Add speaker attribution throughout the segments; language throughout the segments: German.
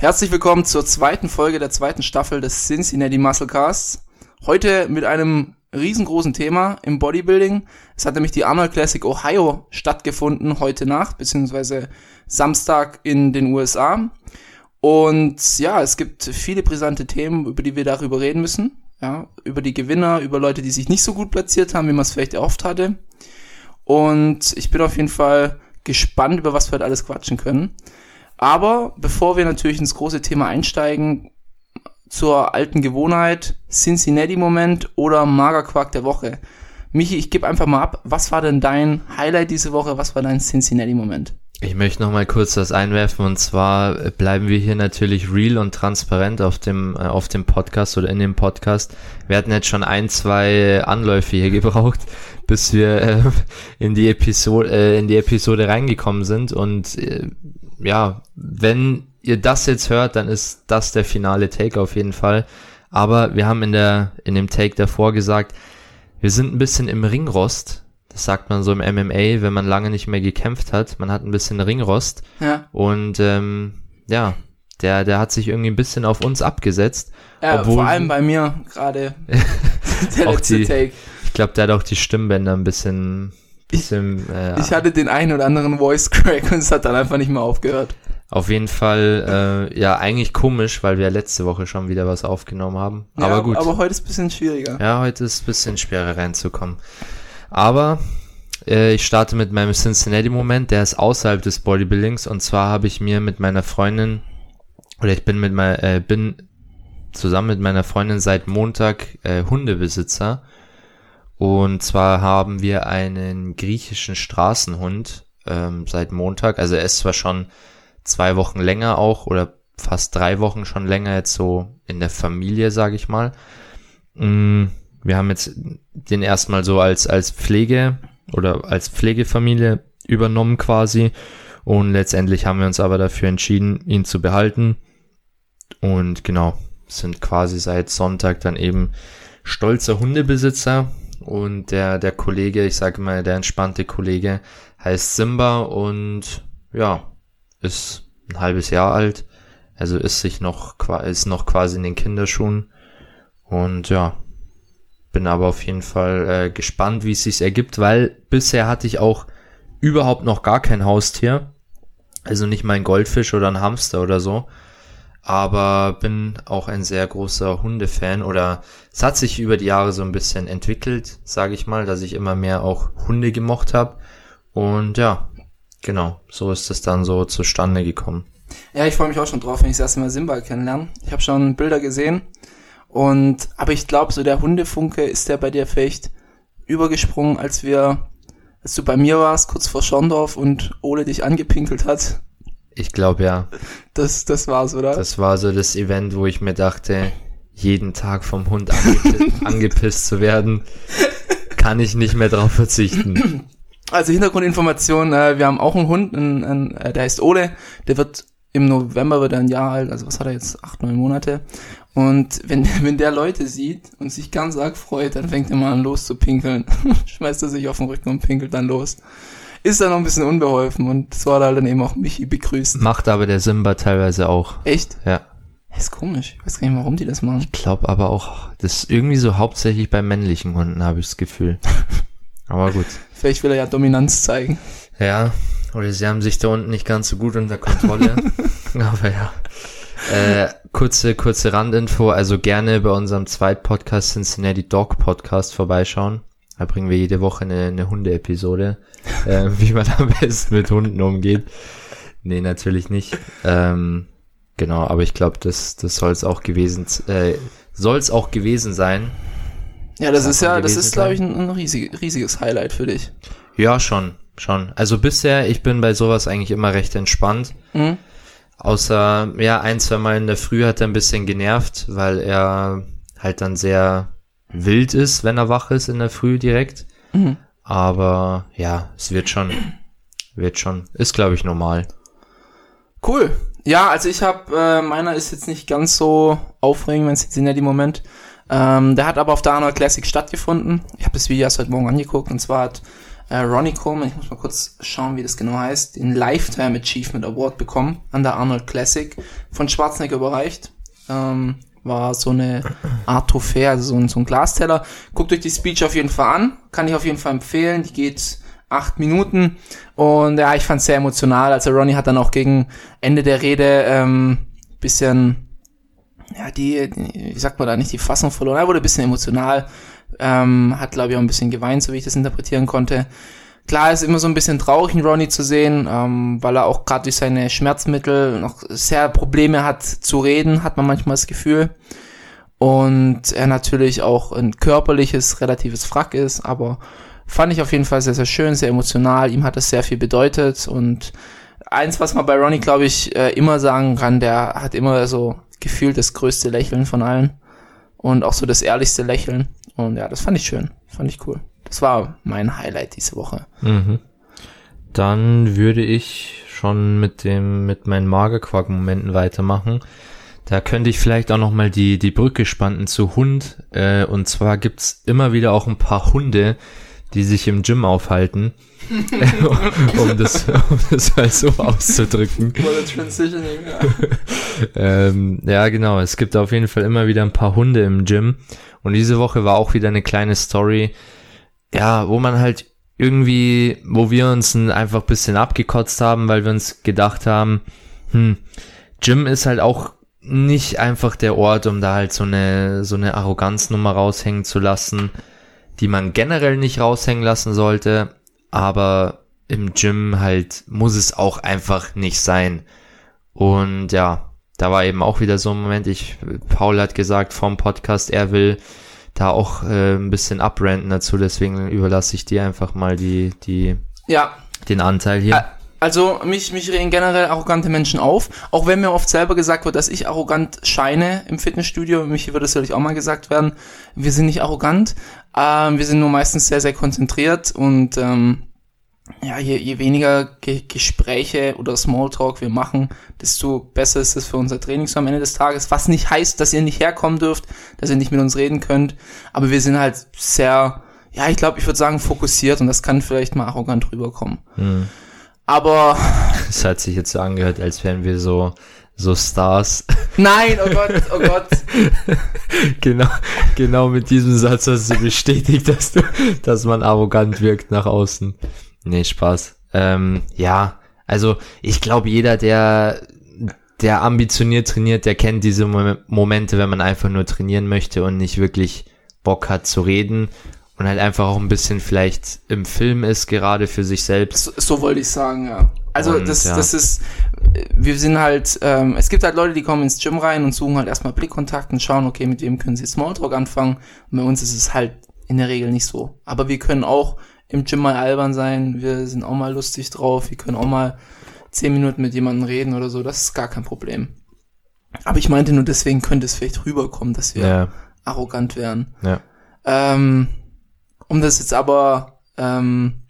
Speaker 1: Herzlich willkommen zur zweiten Folge der zweiten Staffel des Cincinnati Musclecasts. Heute mit einem riesengroßen Thema im Bodybuilding. Es hat nämlich die Arnold Classic Ohio stattgefunden heute Nacht, beziehungsweise Samstag in den USA. Und ja, es gibt viele brisante Themen, über die wir darüber reden müssen. Ja, über die Gewinner, über Leute, die sich nicht so gut platziert haben, wie man es vielleicht erhofft hatte. Und ich bin auf jeden Fall gespannt, über was wir heute alles quatschen können. Aber bevor wir natürlich ins große Thema einsteigen, zur alten Gewohnheit, Cincinnati-Moment oder Magerquark der Woche. Michi, ich gebe einfach mal ab, was war denn dein Highlight diese Woche, was war dein Cincinnati-Moment?
Speaker 2: Ich möchte noch mal kurz das einwerfen und zwar bleiben wir hier natürlich real und transparent auf dem äh, auf dem Podcast oder in dem Podcast. Wir hatten jetzt schon ein, zwei Anläufe hier gebraucht, bis wir äh, in die Episode äh, in die Episode reingekommen sind und äh, ja, wenn ihr das jetzt hört, dann ist das der finale Take auf jeden Fall. Aber wir haben in der in dem Take davor gesagt, wir sind ein bisschen im Ringrost das sagt man so im MMA, wenn man lange nicht mehr gekämpft hat. Man hat ein bisschen Ringrost.
Speaker 1: Ja.
Speaker 2: Und ähm, ja, der, der hat sich irgendwie ein bisschen auf uns abgesetzt.
Speaker 1: Ja, obwohl, vor allem bei mir gerade
Speaker 2: der letzte die, Take. Ich glaube, der hat auch die Stimmbänder ein bisschen. Bisschen
Speaker 1: ich, äh, ich hatte den einen oder anderen Voice Crack und es hat dann einfach nicht mehr aufgehört.
Speaker 2: Auf jeden Fall, äh, ja, eigentlich komisch, weil wir letzte Woche schon wieder was aufgenommen haben. Ja, aber gut.
Speaker 1: Aber heute ist ein bisschen schwieriger.
Speaker 2: Ja, heute ist ein bisschen schwerer reinzukommen. Aber äh, ich starte mit meinem Cincinnati-Moment, der ist außerhalb des Bodybuildings. Und zwar habe ich mir mit meiner Freundin, oder ich bin mit meiner, äh, bin zusammen mit meiner Freundin seit Montag äh, Hundebesitzer. Und zwar haben wir einen griechischen Straßenhund ähm, seit Montag. Also er ist zwar schon zwei Wochen länger auch oder fast drei Wochen schon länger jetzt so in der Familie, sage ich mal. Mm, wir haben jetzt den erstmal so als, als Pflege oder als Pflegefamilie übernommen quasi. Und letztendlich haben wir uns aber dafür entschieden, ihn zu behalten. Und genau, sind quasi seit Sonntag dann eben stolzer Hundebesitzer. Und der, der Kollege, ich sage mal, der entspannte Kollege heißt Simba und ja, ist ein halbes Jahr alt. Also ist sich noch, ist noch quasi in den Kinderschuhen. Und ja, bin aber auf jeden Fall äh, gespannt, wie es sich ergibt, weil bisher hatte ich auch überhaupt noch gar kein Haustier. Also nicht mal ein Goldfisch oder ein Hamster oder so. Aber bin auch ein sehr großer Hundefan oder es hat sich über die Jahre so ein bisschen entwickelt, sage ich mal, dass ich immer mehr auch Hunde gemocht habe. Und ja, genau, so ist es dann so zustande gekommen.
Speaker 1: Ja, ich freue mich auch schon drauf, wenn ich das erste Mal Simba kennenlerne. Ich habe schon Bilder gesehen und, aber ich glaube, so der Hundefunke ist der bei dir vielleicht übergesprungen, als wir, als du bei mir warst, kurz vor Schorndorf und Ole dich angepinkelt hat.
Speaker 2: Ich glaube ja.
Speaker 1: Das, das war's, oder?
Speaker 2: Das war so das Event, wo ich mir dachte, jeden Tag vom Hund angepisst, angepisst zu werden, kann ich nicht mehr drauf verzichten.
Speaker 1: Also Hintergrundinformation, äh, wir haben auch einen Hund, ein, ein, äh, der heißt Ole, der wird im November wird er ein Jahr alt, also was hat er jetzt, acht, neun Monate. Und wenn, wenn der Leute sieht und sich ganz arg freut, dann fängt er mal an los zu pinkeln. Schmeißt er sich auf den Rücken und pinkelt dann los. Ist dann noch ein bisschen unbeholfen und so hat er dann eben auch Michi begrüßt.
Speaker 2: Macht aber der Simba teilweise auch.
Speaker 1: Echt?
Speaker 2: Ja.
Speaker 1: Das ist komisch. Ich weiß gar nicht, warum die das machen.
Speaker 2: Ich glaube aber auch, das ist irgendwie so hauptsächlich bei männlichen Hunden, habe ich das Gefühl. aber gut.
Speaker 1: Vielleicht will er ja Dominanz zeigen.
Speaker 2: Ja, oder sie haben sich da unten nicht ganz so gut unter Kontrolle. aber ja. Äh, kurze, kurze Randinfo, also gerne bei unserem Zweit-Podcast Cincinnati Dog Podcast vorbeischauen. Da bringen wir jede Woche eine, eine Hunde-Episode, äh, wie man am besten mit Hunden umgeht. Nee, natürlich nicht. Ähm, genau, aber ich glaube, das, das soll es auch gewesen, äh, soll es auch gewesen sein.
Speaker 1: Ja, das ist ja, das ist, glaube ich, ein, ein riesig, riesiges Highlight für dich.
Speaker 2: Ja, schon, schon. Also bisher, ich bin bei sowas eigentlich immer recht entspannt. Mhm. Außer, ja, ein, zwei Mal in der Früh hat er ein bisschen genervt, weil er halt dann sehr wild ist, wenn er wach ist in der Früh direkt. Mhm. Aber ja, es wird schon, wird schon, ist glaube ich normal.
Speaker 1: Cool. Ja, also ich habe, äh, meiner ist jetzt nicht ganz so aufregend, wenn es jetzt in der Moment. Ähm, der hat aber auf der Arnold Classic stattgefunden. Ich habe das Video erst heute Morgen angeguckt und zwar hat äh, Ronnie Coleman, ich muss mal kurz schauen, wie das genau heißt, den Lifetime Achievement Award bekommen an der Arnold Classic von Schwarzenegger überreicht. Ähm, war so eine Art Trophäe, also so ein, so ein Glasteller. Guckt euch die Speech auf jeden Fall an, kann ich auf jeden Fall empfehlen. Die geht acht Minuten und ja, ich fand es sehr emotional. Also Ronnie hat dann auch gegen Ende der Rede ähm, bisschen, ja, die, wie sagt man da nicht, die Fassung verloren. Er wurde ein bisschen emotional, ähm, hat glaube ich auch ein bisschen geweint, so wie ich das interpretieren konnte. Klar ist immer so ein bisschen traurig, einen Ronnie zu sehen, ähm, weil er auch gerade durch seine Schmerzmittel noch sehr Probleme hat zu reden, hat man manchmal das Gefühl. Und er natürlich auch ein körperliches, relatives Frack ist, aber fand ich auf jeden Fall sehr, sehr schön, sehr emotional. Ihm hat es sehr viel bedeutet und eins, was man bei Ronnie, glaube ich, äh, immer sagen kann, der hat immer so gefühlt das größte Lächeln von allen und auch so das ehrlichste Lächeln. Und ja, das fand ich schön, fand ich cool. Das war mein Highlight diese Woche.
Speaker 2: Mhm. Dann würde ich schon mit dem, mit meinen Magerquark-Momenten weitermachen. Da könnte ich vielleicht auch nochmal die, die Brücke spannen zu Hund. Äh, und zwar gibt's immer wieder auch ein paar Hunde, die sich im Gym aufhalten. um, das, um das mal so auszudrücken. ja. ähm, ja, genau. Es gibt auf jeden Fall immer wieder ein paar Hunde im Gym. Und diese Woche war auch wieder eine kleine Story, ja, wo man halt irgendwie, wo wir uns einfach bisschen abgekotzt haben, weil wir uns gedacht haben, hm, Gym ist halt auch nicht einfach der Ort, um da halt so eine, so eine Arroganznummer raushängen zu lassen, die man generell nicht raushängen lassen sollte, aber im Gym halt muss es auch einfach nicht sein. Und ja, da war eben auch wieder so ein Moment, ich, Paul hat gesagt vom Podcast, er will da auch äh, ein bisschen abrenten dazu, deswegen überlasse ich dir einfach mal die, die,
Speaker 1: ja.
Speaker 2: den Anteil hier.
Speaker 1: Also mich, mich regen generell arrogante Menschen auf, auch wenn mir oft selber gesagt wird, dass ich arrogant scheine im Fitnessstudio. Mich wird das natürlich auch mal gesagt werden. Wir sind nicht arrogant, ähm, wir sind nur meistens sehr, sehr konzentriert und ähm, ja, je, je weniger Ge Gespräche oder Smalltalk wir machen, desto besser ist es für unser Training so am Ende des Tages. Was nicht heißt, dass ihr nicht herkommen dürft, dass ihr nicht mit uns reden könnt. Aber wir sind halt sehr, ja, ich glaube, ich würde sagen, fokussiert und das kann vielleicht mal arrogant rüberkommen.
Speaker 2: Hm.
Speaker 1: Aber.
Speaker 2: Es hat sich jetzt so angehört, als wären wir so, so Stars.
Speaker 1: Nein, oh Gott, oh Gott.
Speaker 2: genau, genau mit diesem Satz hast du bestätigt, dass du, dass man arrogant wirkt nach außen. Nee, Spaß. Ähm, ja, also ich glaube, jeder, der, der ambitioniert trainiert, der kennt diese Momente, wenn man einfach nur trainieren möchte und nicht wirklich Bock hat zu reden und halt einfach auch ein bisschen vielleicht im Film ist, gerade für sich selbst.
Speaker 1: So, so wollte ich sagen, ja. Also und, das, ja. das ist, wir sind halt, ähm, es gibt halt Leute, die kommen ins Gym rein und suchen halt erstmal Blickkontakt und schauen, okay, mit wem können sie Smalltalk anfangen. Und bei uns ist es halt in der Regel nicht so. Aber wir können auch im Gym mal albern sein, wir sind auch mal lustig drauf, wir können auch mal zehn Minuten mit jemandem reden oder so, das ist gar kein Problem. Aber ich meinte nur, deswegen könnte es vielleicht rüberkommen, dass wir ja. arrogant wären.
Speaker 2: Ja.
Speaker 1: Ähm, um das jetzt aber ähm,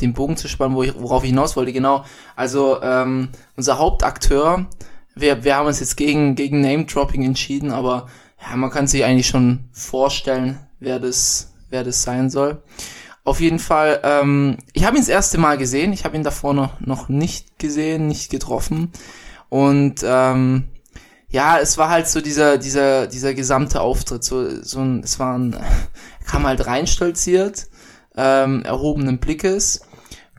Speaker 1: den Bogen zu spannen, wo ich, worauf ich hinaus wollte, genau. Also ähm, unser Hauptakteur, wir, wir haben uns jetzt gegen, gegen Name-Dropping entschieden, aber ja, man kann sich eigentlich schon vorstellen, wer das, wer das sein soll. Auf jeden Fall, ähm, ich habe ihn das erste Mal gesehen. Ich habe ihn davor noch, noch nicht gesehen, nicht getroffen. Und ähm, ja, es war halt so dieser, dieser, dieser gesamte Auftritt. So, so ein, es war ein, kam halt reinstolziert, ähm, erhobenen Blickes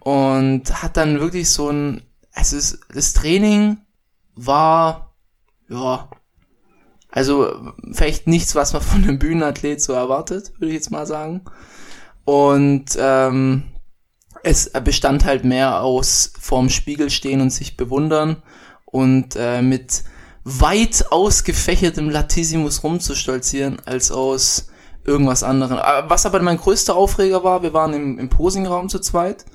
Speaker 1: und hat dann wirklich so ein, es ist, das Training war, ja, also vielleicht nichts, was man von einem Bühnenathlet so erwartet, würde ich jetzt mal sagen. Und ähm, es bestand halt mehr aus vorm Spiegel stehen und sich bewundern und äh, mit weit ausgefächertem Latissimus rumzustolzieren, als aus irgendwas anderem. Was aber mein größter Aufreger war, wir waren im, im Posingraum zu zweit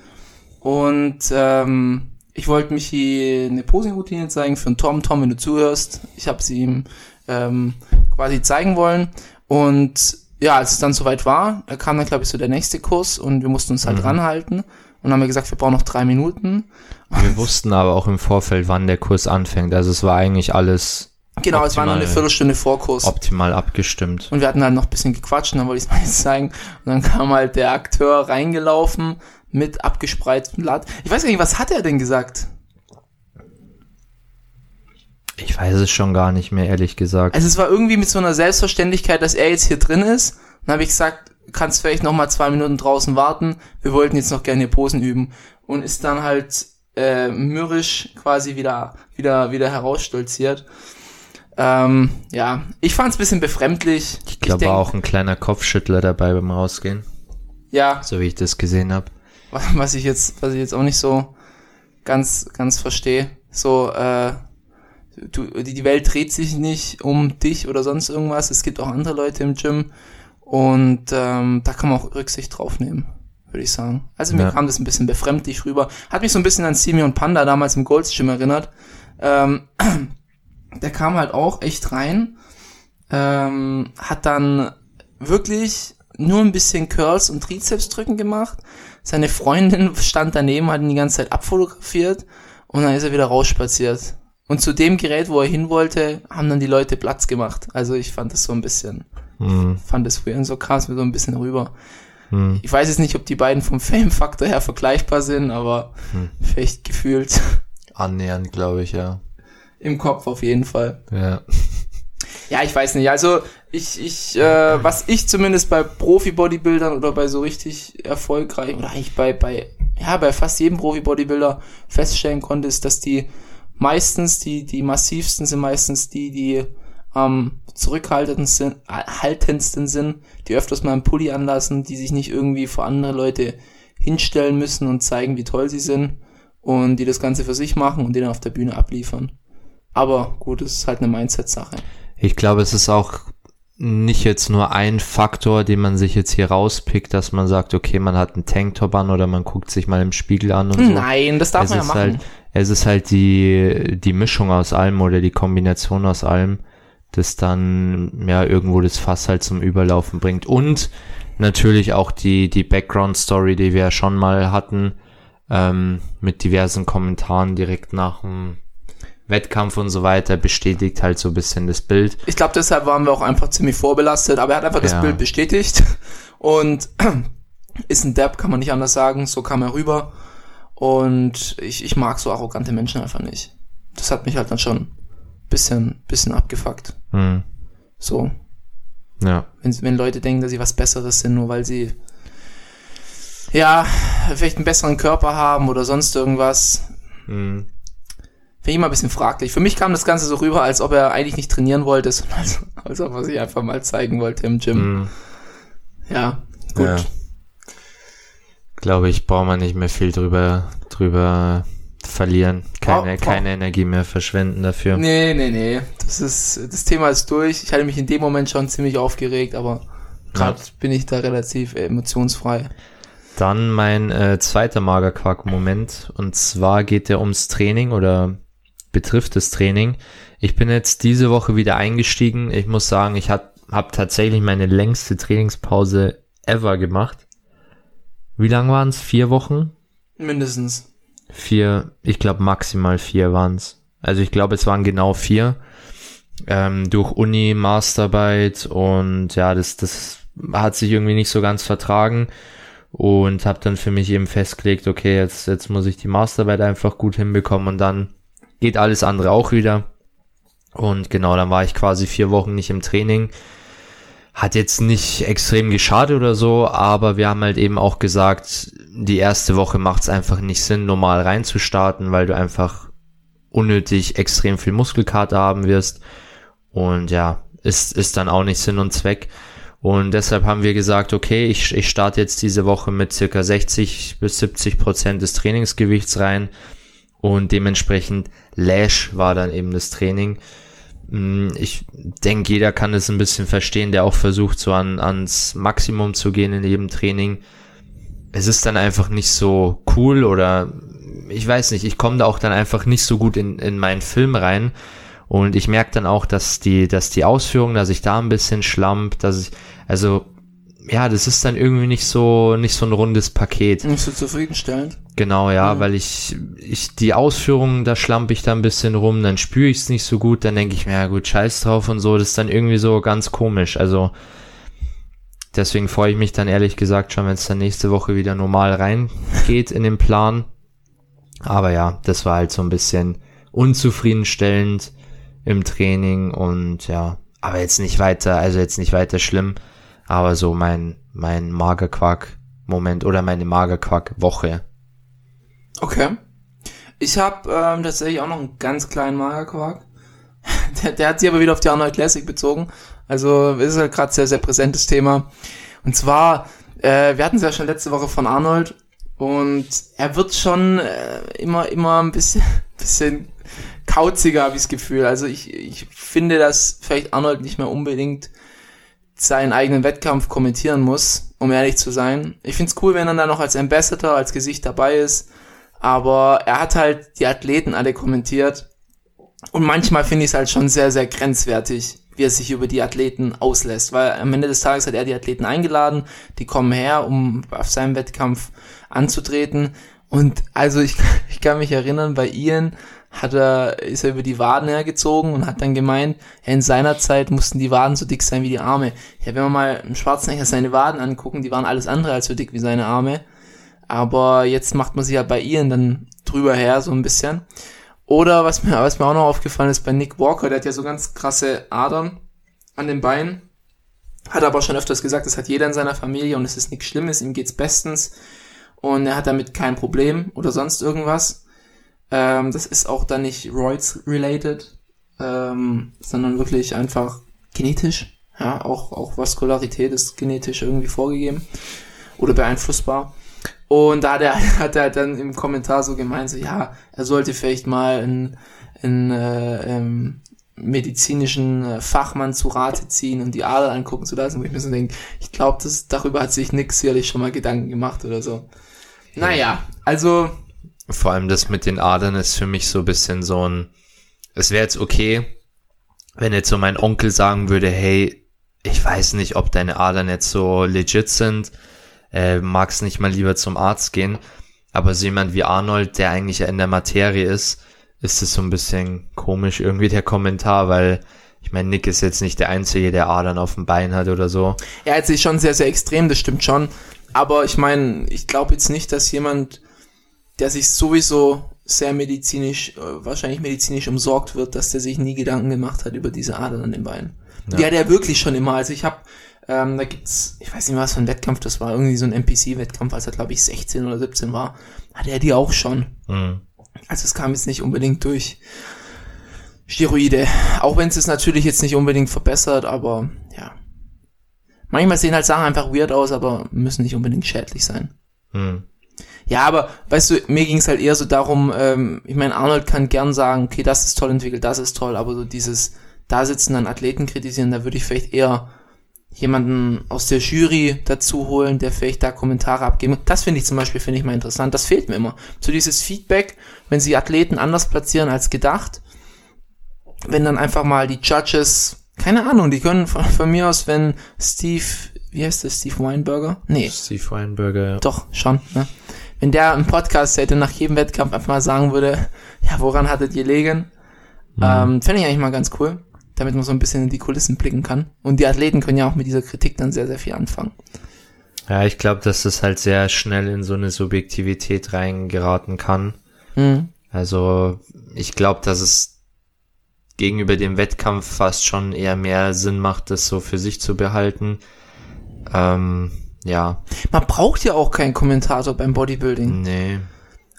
Speaker 1: und ähm, ich wollte mich hier eine Posing-Routine zeigen für einen Tom. Tom, wenn du zuhörst, ich habe sie ihm ähm, quasi zeigen wollen und ja, als es dann soweit war, kam dann, glaube ich, so der nächste Kurs und wir mussten uns halt mhm. ranhalten und haben wir gesagt, wir brauchen noch drei Minuten.
Speaker 2: Wir wussten aber auch im Vorfeld, wann der Kurs anfängt. Also es war eigentlich alles.
Speaker 1: Genau, optimal, es war nur eine Viertelstunde Vorkurs.
Speaker 2: Optimal abgestimmt.
Speaker 1: Und wir hatten halt noch ein bisschen gequatscht und dann wollte ich es mal jetzt zeigen. Und dann kam halt der Akteur reingelaufen mit abgespreiztem Blatt. Ich weiß gar nicht, was hat er denn gesagt?
Speaker 2: Ich weiß es schon gar nicht mehr, ehrlich gesagt.
Speaker 1: Also es war irgendwie mit so einer Selbstverständlichkeit, dass er jetzt hier drin ist. Dann habe ich gesagt, kannst vielleicht noch mal zwei Minuten draußen warten. Wir wollten jetzt noch gerne hier Posen üben. Und ist dann halt äh, mürrisch quasi wieder, wieder, wieder herausstolziert. Ähm, ja, ich fand's bisschen befremdlich.
Speaker 2: Ich glaube
Speaker 1: denk-
Speaker 2: auch ein kleiner Kopfschüttler dabei beim Rausgehen,
Speaker 1: Ja,
Speaker 2: so wie ich das gesehen habe.
Speaker 1: was ich jetzt, was ich jetzt auch nicht so ganz, ganz verstehe. So, äh, du, die, Welt dreht sich nicht um dich oder sonst irgendwas. Es gibt auch andere Leute im Gym und ähm, da kann man auch Rücksicht drauf nehmen, würde ich sagen. Also mir
Speaker 2: Ja.
Speaker 1: kam das ein bisschen befremdlich rüber. Hat mich so ein bisschen an Simi und Panda damals im Gold's Gym erinnert. Ähm, der kam halt auch echt rein, ähm, hat dann wirklich nur ein bisschen Curls und Trizeps drücken gemacht. Seine Freundin stand daneben, hat ihn die ganze Zeit abfotografiert und dann ist er wieder rausspaziert. Und zu dem Gerät, wo er hin wollte, haben dann die Leute Platz gemacht. Also ich fand das so ein bisschen,
Speaker 2: Hm,
Speaker 1: fand das weird und so es mir so ein bisschen rüber.
Speaker 2: hm.
Speaker 1: Ich weiß jetzt nicht, ob die beiden vom Fame-Faktor her vergleichbar sind, aber
Speaker 2: Hm.
Speaker 1: vielleicht gefühlt
Speaker 2: Annähernd, glaube ich, ja.
Speaker 1: im Kopf auf jeden Fall.
Speaker 2: Ja.
Speaker 1: Ja, ich weiß nicht. Also ich, ich, äh, was ich zumindest bei Profi-Bodybuildern oder bei so richtig erfolgreich oder eigentlich bei, bei, ja, bei fast jedem Profi-Bodybuilder feststellen konnte, ist, dass die meistens, die, die massivsten sind meistens die, die am zurückhaltendsten sind, haltendsten sind, die öfters mal einen Pulli anlassen, die sich nicht irgendwie vor andere Leute hinstellen müssen und zeigen, wie toll sie sind und die das Ganze für sich machen und den auf der Bühne abliefern. Aber gut, es ist halt eine Mindset-Sache.
Speaker 2: Ich glaube, es ist auch nicht jetzt nur ein Faktor, den man sich jetzt hier rauspickt, dass man sagt, okay, man hat einen Tanktop an oder man guckt sich mal im Spiegel an und so.
Speaker 1: Nein, das darf
Speaker 2: es
Speaker 1: man ja machen.
Speaker 2: halt, es ist halt die, die Mischung aus allem oder die Kombination aus allem, das dann ja irgendwo das Fass halt zum Überlaufen bringt. Und natürlich auch die, die Background-Story, die wir ja schon mal hatten, ähm, mit diversen Kommentaren direkt nach dem Wettkampf und so weiter, bestätigt halt so ein bisschen das Bild.
Speaker 1: ich glaube, deshalb waren wir auch einfach ziemlich vorbelastet, aber er hat einfach das
Speaker 2: Ja.
Speaker 1: Bild bestätigt und ist ein Depp, kann man nicht anders sagen, so kam er rüber und ich, ich mag so arrogante Menschen einfach nicht. Das hat mich halt dann schon bisschen, bisschen abgefuckt.
Speaker 2: Hm.
Speaker 1: So,
Speaker 2: Ja.
Speaker 1: wenn, wenn Leute denken, dass sie was Besseres sind, nur weil sie ja, vielleicht einen besseren Körper haben oder sonst irgendwas.
Speaker 2: Hm.
Speaker 1: Finde ich immer ein bisschen fraglich. Für mich kam das Ganze so rüber, als ob er eigentlich nicht trainieren wollte, sondern als, als ob er sich einfach mal zeigen wollte im Gym.
Speaker 2: Hm.
Speaker 1: Ja, gut.
Speaker 2: Ja. Glaube ich, braucht man nicht mehr viel drüber, drüber verlieren. Keine,
Speaker 1: Brau- brau-
Speaker 2: keine Energie mehr verschwenden dafür.
Speaker 1: Nee, nee, nee. Das ist, das Thema ist durch. Ich hatte mich in dem Moment schon ziemlich aufgeregt, aber gerade bin ich da relativ emotionsfrei.
Speaker 2: Dann mein äh, zweiter Magerquark-Moment. Und zwar geht der ums Training oder betrifft das Training. Ich bin jetzt diese Woche wieder eingestiegen. Ich muss sagen, ich habe hab tatsächlich meine längste Trainingspause ever gemacht. Wie lang waren es? Vier Wochen?
Speaker 1: Mindestens.
Speaker 2: Vier, ich glaube maximal vier waren's. Also ich glaube, es waren genau vier. Ähm, durch Uni, Masterarbeit und ja, das, das hat sich irgendwie nicht so ganz vertragen und habe dann für mich eben festgelegt, okay, jetzt, jetzt muss ich die Masterarbeit einfach gut hinbekommen und dann geht alles andere auch wieder. Und genau, dann war ich quasi vier Wochen nicht im Training. Hat jetzt nicht extrem geschadet oder so, aber wir haben halt eben auch gesagt, die erste Woche macht es einfach nicht Sinn, normal reinzustarten, weil du einfach unnötig extrem viel Muskelkater haben wirst. Und ja, ist, ist dann auch nicht Sinn und Zweck. Und deshalb haben wir gesagt, okay, ich, ich starte jetzt diese Woche mit circa 60 bis 70 Prozent des Trainingsgewichts rein. Und dementsprechend Lash war dann eben das Training. Mm, Ich denke, jeder kann es ein bisschen verstehen, der auch versucht, so an, ans Maximum zu gehen in jedem Training. Es ist dann einfach nicht so cool oder ich weiß nicht, ich komme da auch dann einfach nicht so gut in, in meinen Film rein. Und ich merke dann auch, dass die, dass die Ausführung, dass ich da ein bisschen schlamp, dass ich, also, ja, das ist dann irgendwie nicht so, nicht so ein rundes Paket.
Speaker 1: Nicht so zufriedenstellend.
Speaker 2: Genau, ja,
Speaker 1: Mhm.
Speaker 2: weil ich, ich, die Ausführungen, da schlamp ich da ein bisschen rum, dann spüre ich es nicht so gut, dann denke ich mir, ja gut, scheiß drauf und so, das ist dann irgendwie so ganz komisch. Also, deswegen freue ich mich dann ehrlich gesagt schon, wenn es dann nächste Woche wieder normal reingeht in den Plan. Aber ja, das war halt so ein bisschen unzufriedenstellend im Training und ja, aber jetzt nicht weiter, also jetzt nicht weiter schlimm, aber so mein, mein Magerquark-Moment oder meine Magerquark-Woche.
Speaker 1: Okay. Ich habe ähm, tatsächlich auch noch einen ganz kleinen Magerquark. Der, der hat sich aber wieder auf die Arnold Classic bezogen. Also ist halt gerade sehr, sehr präsentes Thema. Und zwar, äh, wir hatten es ja schon letzte Woche von Arnold und er wird schon äh, immer, immer ein bisschen, bisschen kauziger, habe ich das Gefühl. Also ich, ich finde, dass vielleicht Arnold nicht mehr unbedingt seinen eigenen Wettkampf kommentieren muss, um ehrlich zu sein. Ich find's cool, wenn er dann noch als Ambassador, als Gesicht dabei ist. Aber er hat halt die Athleten alle kommentiert. Und manchmal finde ich es halt schon sehr, sehr grenzwertig, wie er sich über die Athleten auslässt. Weil am Ende des Tages hat er die Athleten eingeladen, die kommen her, um auf seinem Wettkampf anzutreten. Und also ich, ich kann mich erinnern, bei Ian hat er, ist er über die Waden hergezogen und hat dann gemeint, ja, in seiner Zeit mussten die Waden so dick sein wie die Arme. Ja, wenn wir mal im Schwarzenegger seine Waden angucken, die waren alles andere als so dick wie seine Arme. Aber jetzt macht man sich ja bei Ian dann drüber her, so ein bisschen. Oder was mir, was mir auch noch aufgefallen ist bei Nick Walker, der hat ja so ganz krasse Adern an den Beinen. Hat aber schon öfters gesagt, das hat jeder in seiner Familie und es ist nichts Schlimmes, ihm geht's bestens. Und er hat damit kein Problem oder sonst irgendwas. Ähm, das ist auch dann nicht Roids-related, ähm, sondern wirklich einfach genetisch. Ja, auch, auch Vaskularität ist genetisch irgendwie vorgegeben oder beeinflussbar. Und da hat er, hat er dann im Kommentar so gemeint, so, ja, er sollte vielleicht mal einen, einen äh, ähm, medizinischen äh, Fachmann zu Rate ziehen und die Adel angucken zu lassen, wo ich mir so denke, ich glaube, darüber hat sich Nick sicherlich schon mal Gedanken gemacht oder so. Naja, also
Speaker 2: vor allem das mit den Adern ist für mich so ein bisschen so ein, es wäre jetzt okay, wenn jetzt so mein Onkel sagen würde, hey, ich weiß nicht, ob deine Adern jetzt so legit sind, äh, magst nicht mal lieber zum Arzt gehen. Aber so jemand wie Arnold, der eigentlich in der Materie ist, ist es so ein bisschen komisch irgendwie der Kommentar, weil ich meine, Nick ist jetzt nicht der Einzige, der Adern auf dem Bein hat oder so.
Speaker 1: Ja, jetzt ist schon sehr, sehr extrem, das stimmt schon. Aber ich meine, ich glaube jetzt nicht, dass jemand der sich sowieso sehr medizinisch, äh, wahrscheinlich medizinisch umsorgt wird, dass der sich nie Gedanken gemacht hat über diese Adern an den Beinen. Ja. Die hat er wirklich schon immer. Also ich habe, ähm, da gibt's, ich weiß nicht was für ein Wettkampf das war, irgendwie so ein NPC-Wettkampf, als er glaube ich 16 oder 17 war, hatte er die auch schon. Mhm. Also es kam jetzt nicht unbedingt durch Steroide. Auch wenn es es natürlich jetzt nicht unbedingt verbessert, aber ja. Manchmal sehen halt Sachen einfach weird aus, aber müssen nicht unbedingt schädlich sein. Mhm. Ja, aber weißt du, mir ging es halt eher so darum, ähm, ich meine, Arnold kann gern sagen, okay, das ist toll entwickelt, das ist toll, aber so dieses da sitzen dann Athleten kritisieren, da würde ich vielleicht eher jemanden aus der Jury dazu holen, der vielleicht da Kommentare abgeben. Das finde ich zum Beispiel, finde ich mal interessant. Das fehlt mir immer. So dieses Feedback, wenn sie Athleten anders platzieren als gedacht, wenn dann einfach mal die Judges, keine Ahnung, die können von, von mir aus, wenn Steve, wie heißt das, Steve Weinberger? Nee.
Speaker 2: Steve Weinberger, ja.
Speaker 1: Doch, schon, ne? Wenn der im Podcast hätte nach jedem Wettkampf einfach mal sagen würde, ja, woran hattet ihr legen? Mhm. Ähm, Fände ich eigentlich mal ganz cool, damit man so ein bisschen in die Kulissen blicken kann. Und die Athleten können ja auch mit dieser Kritik dann sehr, sehr viel anfangen.
Speaker 2: Ja, ich glaube, dass das halt sehr schnell in so eine Subjektivität reingeraten kann. Mhm. Also ich glaube, dass es gegenüber dem Wettkampf fast schon eher mehr Sinn macht, das so für sich zu behalten. Ähm, ja.
Speaker 1: Man braucht ja auch keinen Kommentator beim Bodybuilding.
Speaker 2: Nee.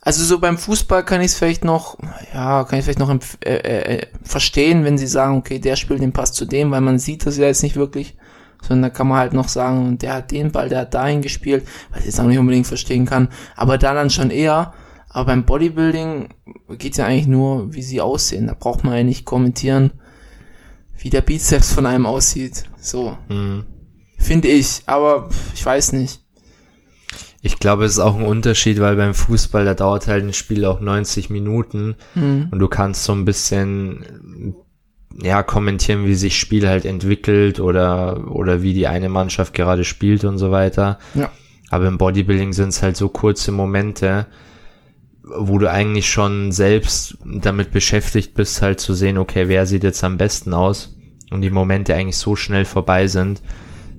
Speaker 1: Also so beim Fußball kann ich es vielleicht noch, ja, kann ich vielleicht noch äh, äh, äh, verstehen, wenn sie sagen, okay, der spielt den Pass zu dem, weil man sieht das ja jetzt nicht wirklich, sondern da kann man halt noch sagen, der hat den Ball, der hat dahin gespielt, was ich jetzt auch nicht unbedingt verstehen kann, aber da dann schon eher, aber beim Bodybuilding geht's ja eigentlich nur, wie sie aussehen, da braucht man ja nicht kommentieren, wie der Bizeps von einem aussieht, so. Mhm. Finde ich, aber ich weiß nicht.
Speaker 2: Ich glaube, es ist auch ein Unterschied, weil beim Fußball, da dauert halt ein Spiel auch 90 Minuten mhm. und du kannst so ein bisschen ja kommentieren, wie sich Spiel halt entwickelt oder oder wie die eine Mannschaft gerade spielt und so weiter. Ja. Aber im Bodybuilding sind es halt so kurze Momente, wo du eigentlich schon selbst damit beschäftigt bist, halt zu sehen, okay, wer sieht jetzt am besten aus und die Momente eigentlich so schnell vorbei sind,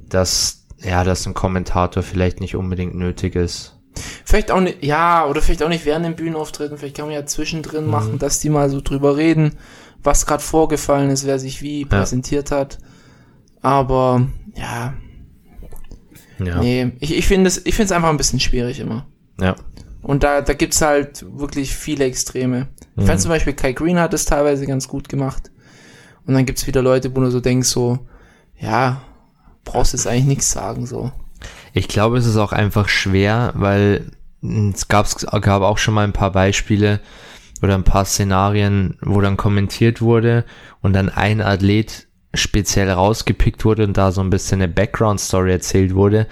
Speaker 2: dass ja, dass ein Kommentator vielleicht nicht unbedingt nötig ist.
Speaker 1: Vielleicht auch nicht, ja, oder vielleicht auch nicht während den Bühnenauftritten, vielleicht kann man ja zwischendrin mhm. machen, dass die mal so drüber reden, was gerade vorgefallen ist, wer sich wie ja. präsentiert hat. Aber ja. Ja. Nee, ich, ich finde es ich finde es einfach ein bisschen schwierig immer.
Speaker 2: Ja.
Speaker 1: Und da, da gibt's halt wirklich viele Extreme. Ich mhm. fand zum Beispiel Kai Green hat es teilweise ganz gut gemacht. Und dann gibt's wieder Leute, wo du so denkst, so, ja, brauchst jetzt eigentlich nichts sagen, so.
Speaker 2: Ich glaube, es ist auch einfach schwer, weil es gab, gab auch schon mal ein paar Beispiele oder ein paar Szenarien, wo dann kommentiert wurde und dann ein Athlet speziell rausgepickt wurde und da so ein bisschen eine Background-Story erzählt wurde.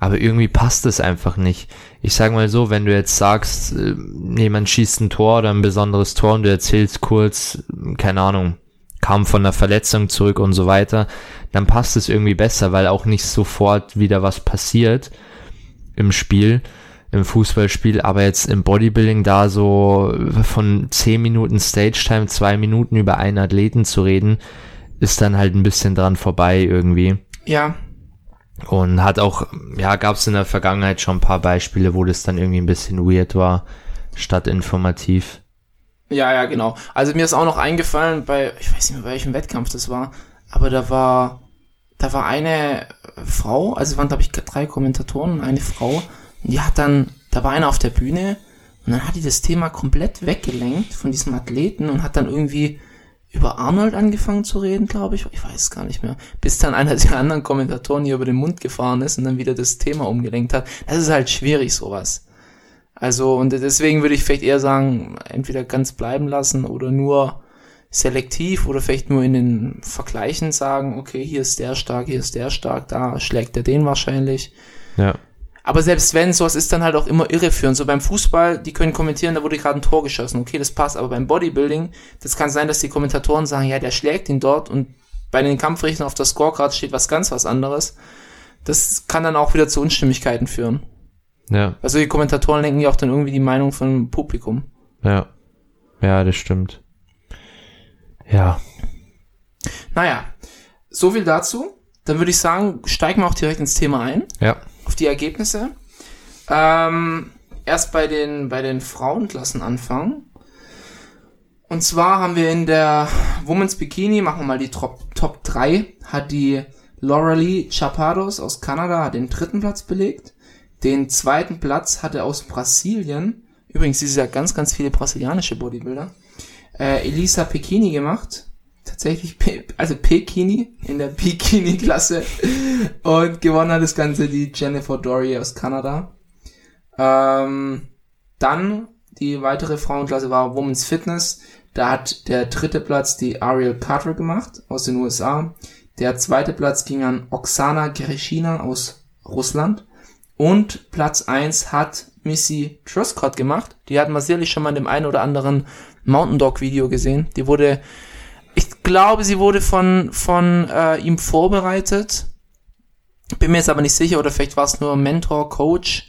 Speaker 2: Aber irgendwie passt es einfach nicht. Ich sag mal so, wenn du jetzt sagst, äh, jemand schießt ein Tor oder ein besonderes Tor und du erzählst kurz, keine Ahnung, kam von der Verletzung zurück und so weiter, dann passt es irgendwie besser, weil auch nicht sofort wieder was passiert im Spiel, im Fußballspiel, aber jetzt im Bodybuilding da so von 10 Minuten Stage Time, zwei Minuten über einen Athleten zu reden, ist dann halt ein bisschen dran vorbei irgendwie.
Speaker 1: Ja.
Speaker 2: Und hat auch, ja, gab es in der Vergangenheit schon ein paar Beispiele, wo das dann irgendwie ein bisschen weird war, statt informativ.
Speaker 1: Ja, ja, genau. Also mir ist auch noch eingefallen bei, ich weiß nicht mehr, welchem Wettkampf das war, aber da war, da war eine Frau, also waren glaube ich drei Kommentatoren, eine Frau, die hat dann, da war einer auf der Bühne und dann hat die das Thema komplett weggelenkt von diesem Athleten und hat dann irgendwie über Arnold angefangen zu reden, glaube ich. Ich weiß gar nicht mehr. Bis dann einer der anderen Kommentatoren hier über den Mund gefahren ist und dann wieder das Thema umgelenkt hat. Das ist halt schwierig, sowas. Also, und deswegen würde ich vielleicht eher sagen, entweder ganz bleiben lassen oder nur selektiv oder vielleicht nur in den Vergleichen sagen, okay, hier ist der stark, hier ist der stark, da schlägt er den wahrscheinlich.
Speaker 2: Ja.
Speaker 1: Aber selbst wenn, sowas ist dann halt auch immer irreführend. So beim Fußball, die können kommentieren, da wurde gerade ein Tor geschossen. Okay, das passt. Aber beim Bodybuilding, das kann sein, dass die Kommentatoren sagen, ja, der schlägt ihn dort und bei den Kampfrichtern auf der Scorecard steht was ganz was anderes. Das kann dann auch wieder zu Unstimmigkeiten führen.
Speaker 2: Ja.
Speaker 1: Also die Kommentatoren lenken ja auch dann irgendwie die Meinung vom Publikum.
Speaker 2: Ja. Ja, das stimmt. Ja.
Speaker 1: Naja, so viel dazu. Dann würde ich sagen, steigen wir auch direkt ins Thema ein.
Speaker 2: Ja.
Speaker 1: Auf die Ergebnisse. Ähm, erst bei den, bei den Frauenklassen anfangen. Und zwar haben wir in der Women's Bikini, machen wir mal die Top, Top 3, hat die Laura Lee Chapados aus Kanada den dritten Platz belegt. Den zweiten Platz hatte aus Brasilien, übrigens dieses Jahr ganz, ganz viele brasilianische Bodybuilder, äh, Elisa Pekini gemacht. Tatsächlich, also Pekini in der Bikini-Klasse. Und gewonnen hat das Ganze die Jennifer Dory aus Kanada. Ähm, dann die weitere Frauenklasse war Women's Fitness. Da hat der dritte Platz die Ariel Carter gemacht aus den USA. Der zweite Platz ging an Oksana Gereshina aus Russland. Und Platz eins hat Missy Truscott gemacht. Die hat man sicherlich schon mal in dem einen oder anderen Mountain Dog Video gesehen. Die wurde, ich glaube, sie wurde von, von äh, ihm vorbereitet. Bin mir jetzt aber nicht sicher, oder vielleicht war es nur Mentor, Coach.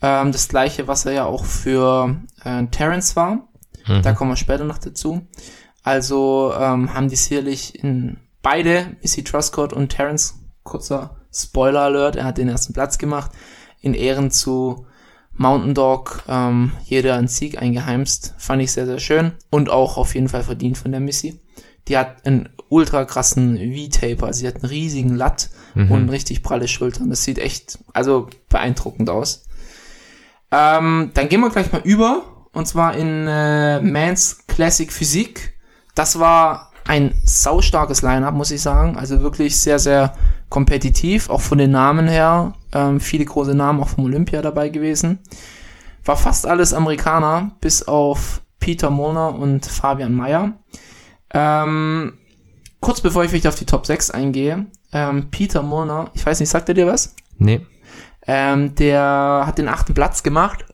Speaker 1: Ähm, das gleiche, was er ja auch für äh, Terence war. Mhm. Da kommen wir später noch dazu. Also ähm, haben die sicherlich in beide, Missy Truscott und Terence, kurzer Spoiler Alert, er hat den ersten Platz gemacht, in Ehren zu Mountain Dog, ähm, jeder einen Sieg eingeheimst. Fand ich sehr, sehr schön und auch auf jeden Fall verdient von der Missy. Die hat einen ultra krassen V-Taper, sie hat einen riesigen Latt mhm. und richtig pralle Schultern. Das sieht echt, also beeindruckend aus. Ähm, dann gehen wir gleich mal über und zwar in äh, Mans Classic Physik. Das war ein saustarkes Line-Up, muss ich sagen. Also wirklich sehr, sehr kompetitiv, auch von den Namen her. Ähm, viele große Namen auch vom Olympia dabei gewesen. War fast alles Amerikaner, bis auf Peter Molnar und Fabian Meyer. Ähm, kurz bevor ich vielleicht auf die Top 6 eingehe, ähm, Peter Molnar, ich weiß nicht, sagt er dir was?
Speaker 2: Nee.
Speaker 1: Ähm, der hat den achten Platz gemacht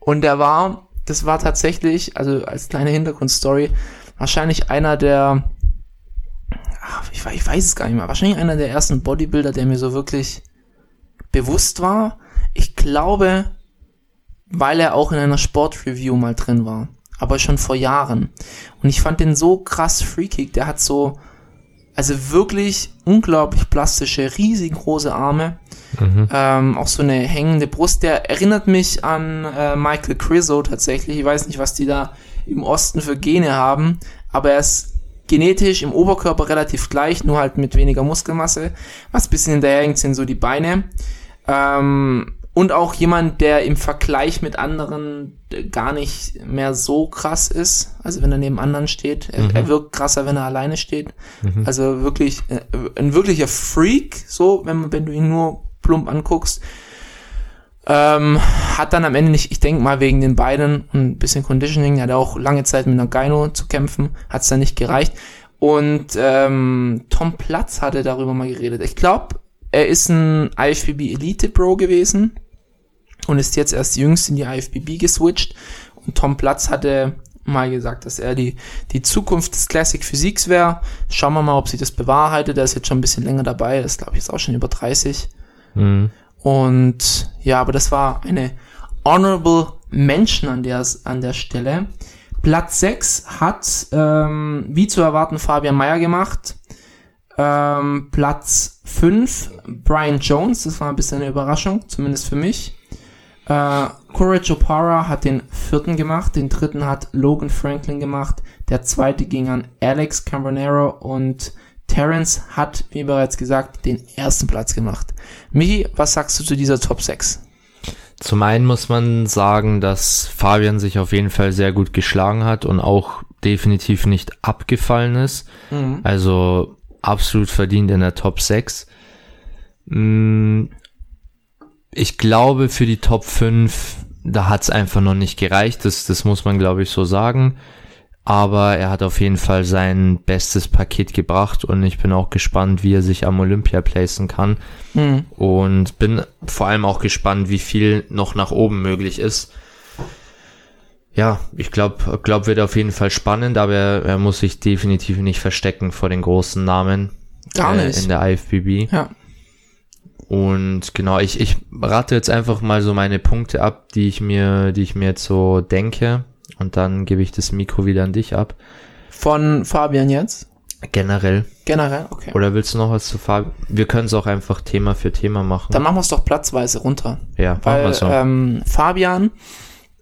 Speaker 1: und der war, das war tatsächlich, also als kleine Hintergrundstory, wahrscheinlich einer der ich, ich weiß es gar nicht mehr, wahrscheinlich einer der ersten Bodybuilder, der mir so wirklich bewusst war. Ich glaube, weil er auch in einer Sportreview mal drin war. Aber schon vor Jahren. Und ich fand den so krass freakig. Der hat so, Also wirklich unglaublich plastische, riesengroße Arme.
Speaker 2: Mhm.
Speaker 1: Ähm, auch so eine hängende Brust. Der erinnert mich an äh, Michael Crizzo tatsächlich. Ich weiß nicht, was die da im Osten für Gene haben, aber er ist genetisch im Oberkörper relativ gleich, nur halt mit weniger Muskelmasse. Was bisschen hinterherhängt, sind so die Beine. Ähm, und auch jemand, der im Vergleich mit anderen gar nicht mehr so krass ist. Also wenn er neben anderen steht. Er,
Speaker 2: Mhm.
Speaker 1: er wirkt krasser, wenn er alleine steht.
Speaker 2: Mhm.
Speaker 1: Also wirklich äh, ein wirklicher Freak, so, wenn, wenn du ihn nur plump anguckst. Ähm, hat dann am Ende nicht, ich denke mal wegen den Beinen und ein bisschen Conditioning, er hat auch lange Zeit mit Gyno zu kämpfen, hat es dann nicht gereicht. Und ähm, Tom Platz hatte darüber mal geredet. Ich glaube, er ist ein IFBB Elite Pro gewesen und ist jetzt erst jüngst in die IFBB geswitcht. Und Tom Platz hatte mal gesagt, dass er die, die Zukunft des Classic Physiques wäre. Schauen wir mal, ob sich das bewahrheitet. Er ist jetzt schon ein bisschen länger dabei. Er ist, glaube ich, jetzt auch schon über 30.
Speaker 2: Mhm.
Speaker 1: Und ja, aber das war eine honorable Mention an der, an der Stelle. Platz 6 hat, ähm, wie zu erwarten, Fabian Meyer gemacht. Ähm, Platz 5, Brian Jones, das war ein bisschen eine Überraschung, zumindest für mich. Äh, Courage O'Para hat den vierten gemacht, den dritten hat Logan Franklin gemacht, der zweite ging an Alex Cambronero und Terence hat, wie bereits gesagt, den ersten Platz gemacht. Michi, was sagst du zu dieser Top 6?
Speaker 2: Zum einen muss man sagen, dass Fabian sich auf jeden Fall sehr gut geschlagen hat und auch definitiv nicht abgefallen ist.
Speaker 1: Mhm.
Speaker 2: Also absolut verdient in der Top 6. Mm, Ich glaube, für die Top 5, da hat es einfach noch nicht gereicht. Das, das muss man, glaube ich, so sagen. Aber er hat auf jeden Fall sein bestes Paket gebracht und ich bin auch gespannt, wie er sich am Olympia placen kann.
Speaker 1: Mhm.
Speaker 2: Und bin vor allem auch gespannt, wie viel noch nach oben möglich ist. Ja, ich glaube, glaub, wird auf jeden Fall spannend, aber er, er muss sich definitiv nicht verstecken vor den großen Namen
Speaker 1: Gar
Speaker 2: äh,
Speaker 1: nicht.
Speaker 2: in der IFBB.
Speaker 1: Ja.
Speaker 2: Und genau, ich, ich rate jetzt einfach mal so meine Punkte ab, die ich mir, die ich mir jetzt so denke. Und dann gebe ich das Mikro wieder an dich ab.
Speaker 1: Von Fabian jetzt?
Speaker 2: Generell.
Speaker 1: Generell? Okay.
Speaker 2: Oder willst du noch was zu Fabian? Wir können es auch einfach Thema für Thema machen.
Speaker 1: Dann machen wir es doch platzweise runter.
Speaker 2: ja, machen
Speaker 1: Weil
Speaker 2: wir so.
Speaker 1: ähm, Fabian,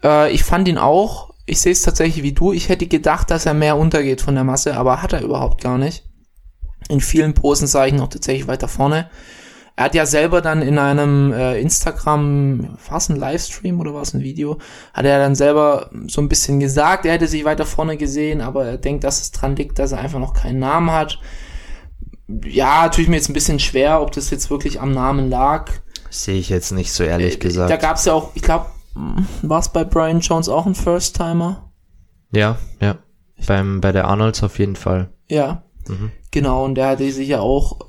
Speaker 1: äh, ich fand ihn auch, ich sehe es tatsächlich wie du, ich hätte gedacht, dass er mehr untergeht von der Masse, aber hat er überhaupt gar nicht. In vielen Posen sah ich ihn noch tatsächlich weiter vorne. Er hat ja selber dann in einem äh, Instagram, war es ein Livestream oder war es ein Video, hat er dann selber so ein bisschen gesagt, er hätte sich weiter vorne gesehen, aber er denkt, dass es dran liegt, dass er einfach noch keinen Namen hat. Ja, tue ich mir jetzt ein bisschen schwer, ob das jetzt wirklich am Namen lag.
Speaker 2: Sehe ich jetzt nicht so ehrlich
Speaker 1: Äh,
Speaker 2: gesagt.
Speaker 1: Da gab es ja auch, ich glaube, war es bei Brian Jones auch ein First-Timer?
Speaker 2: Ja, ja. Beim, bei der Arnolds auf jeden Fall.
Speaker 1: Ja.
Speaker 2: Mhm.
Speaker 1: Genau, und der hatte sich ja auch,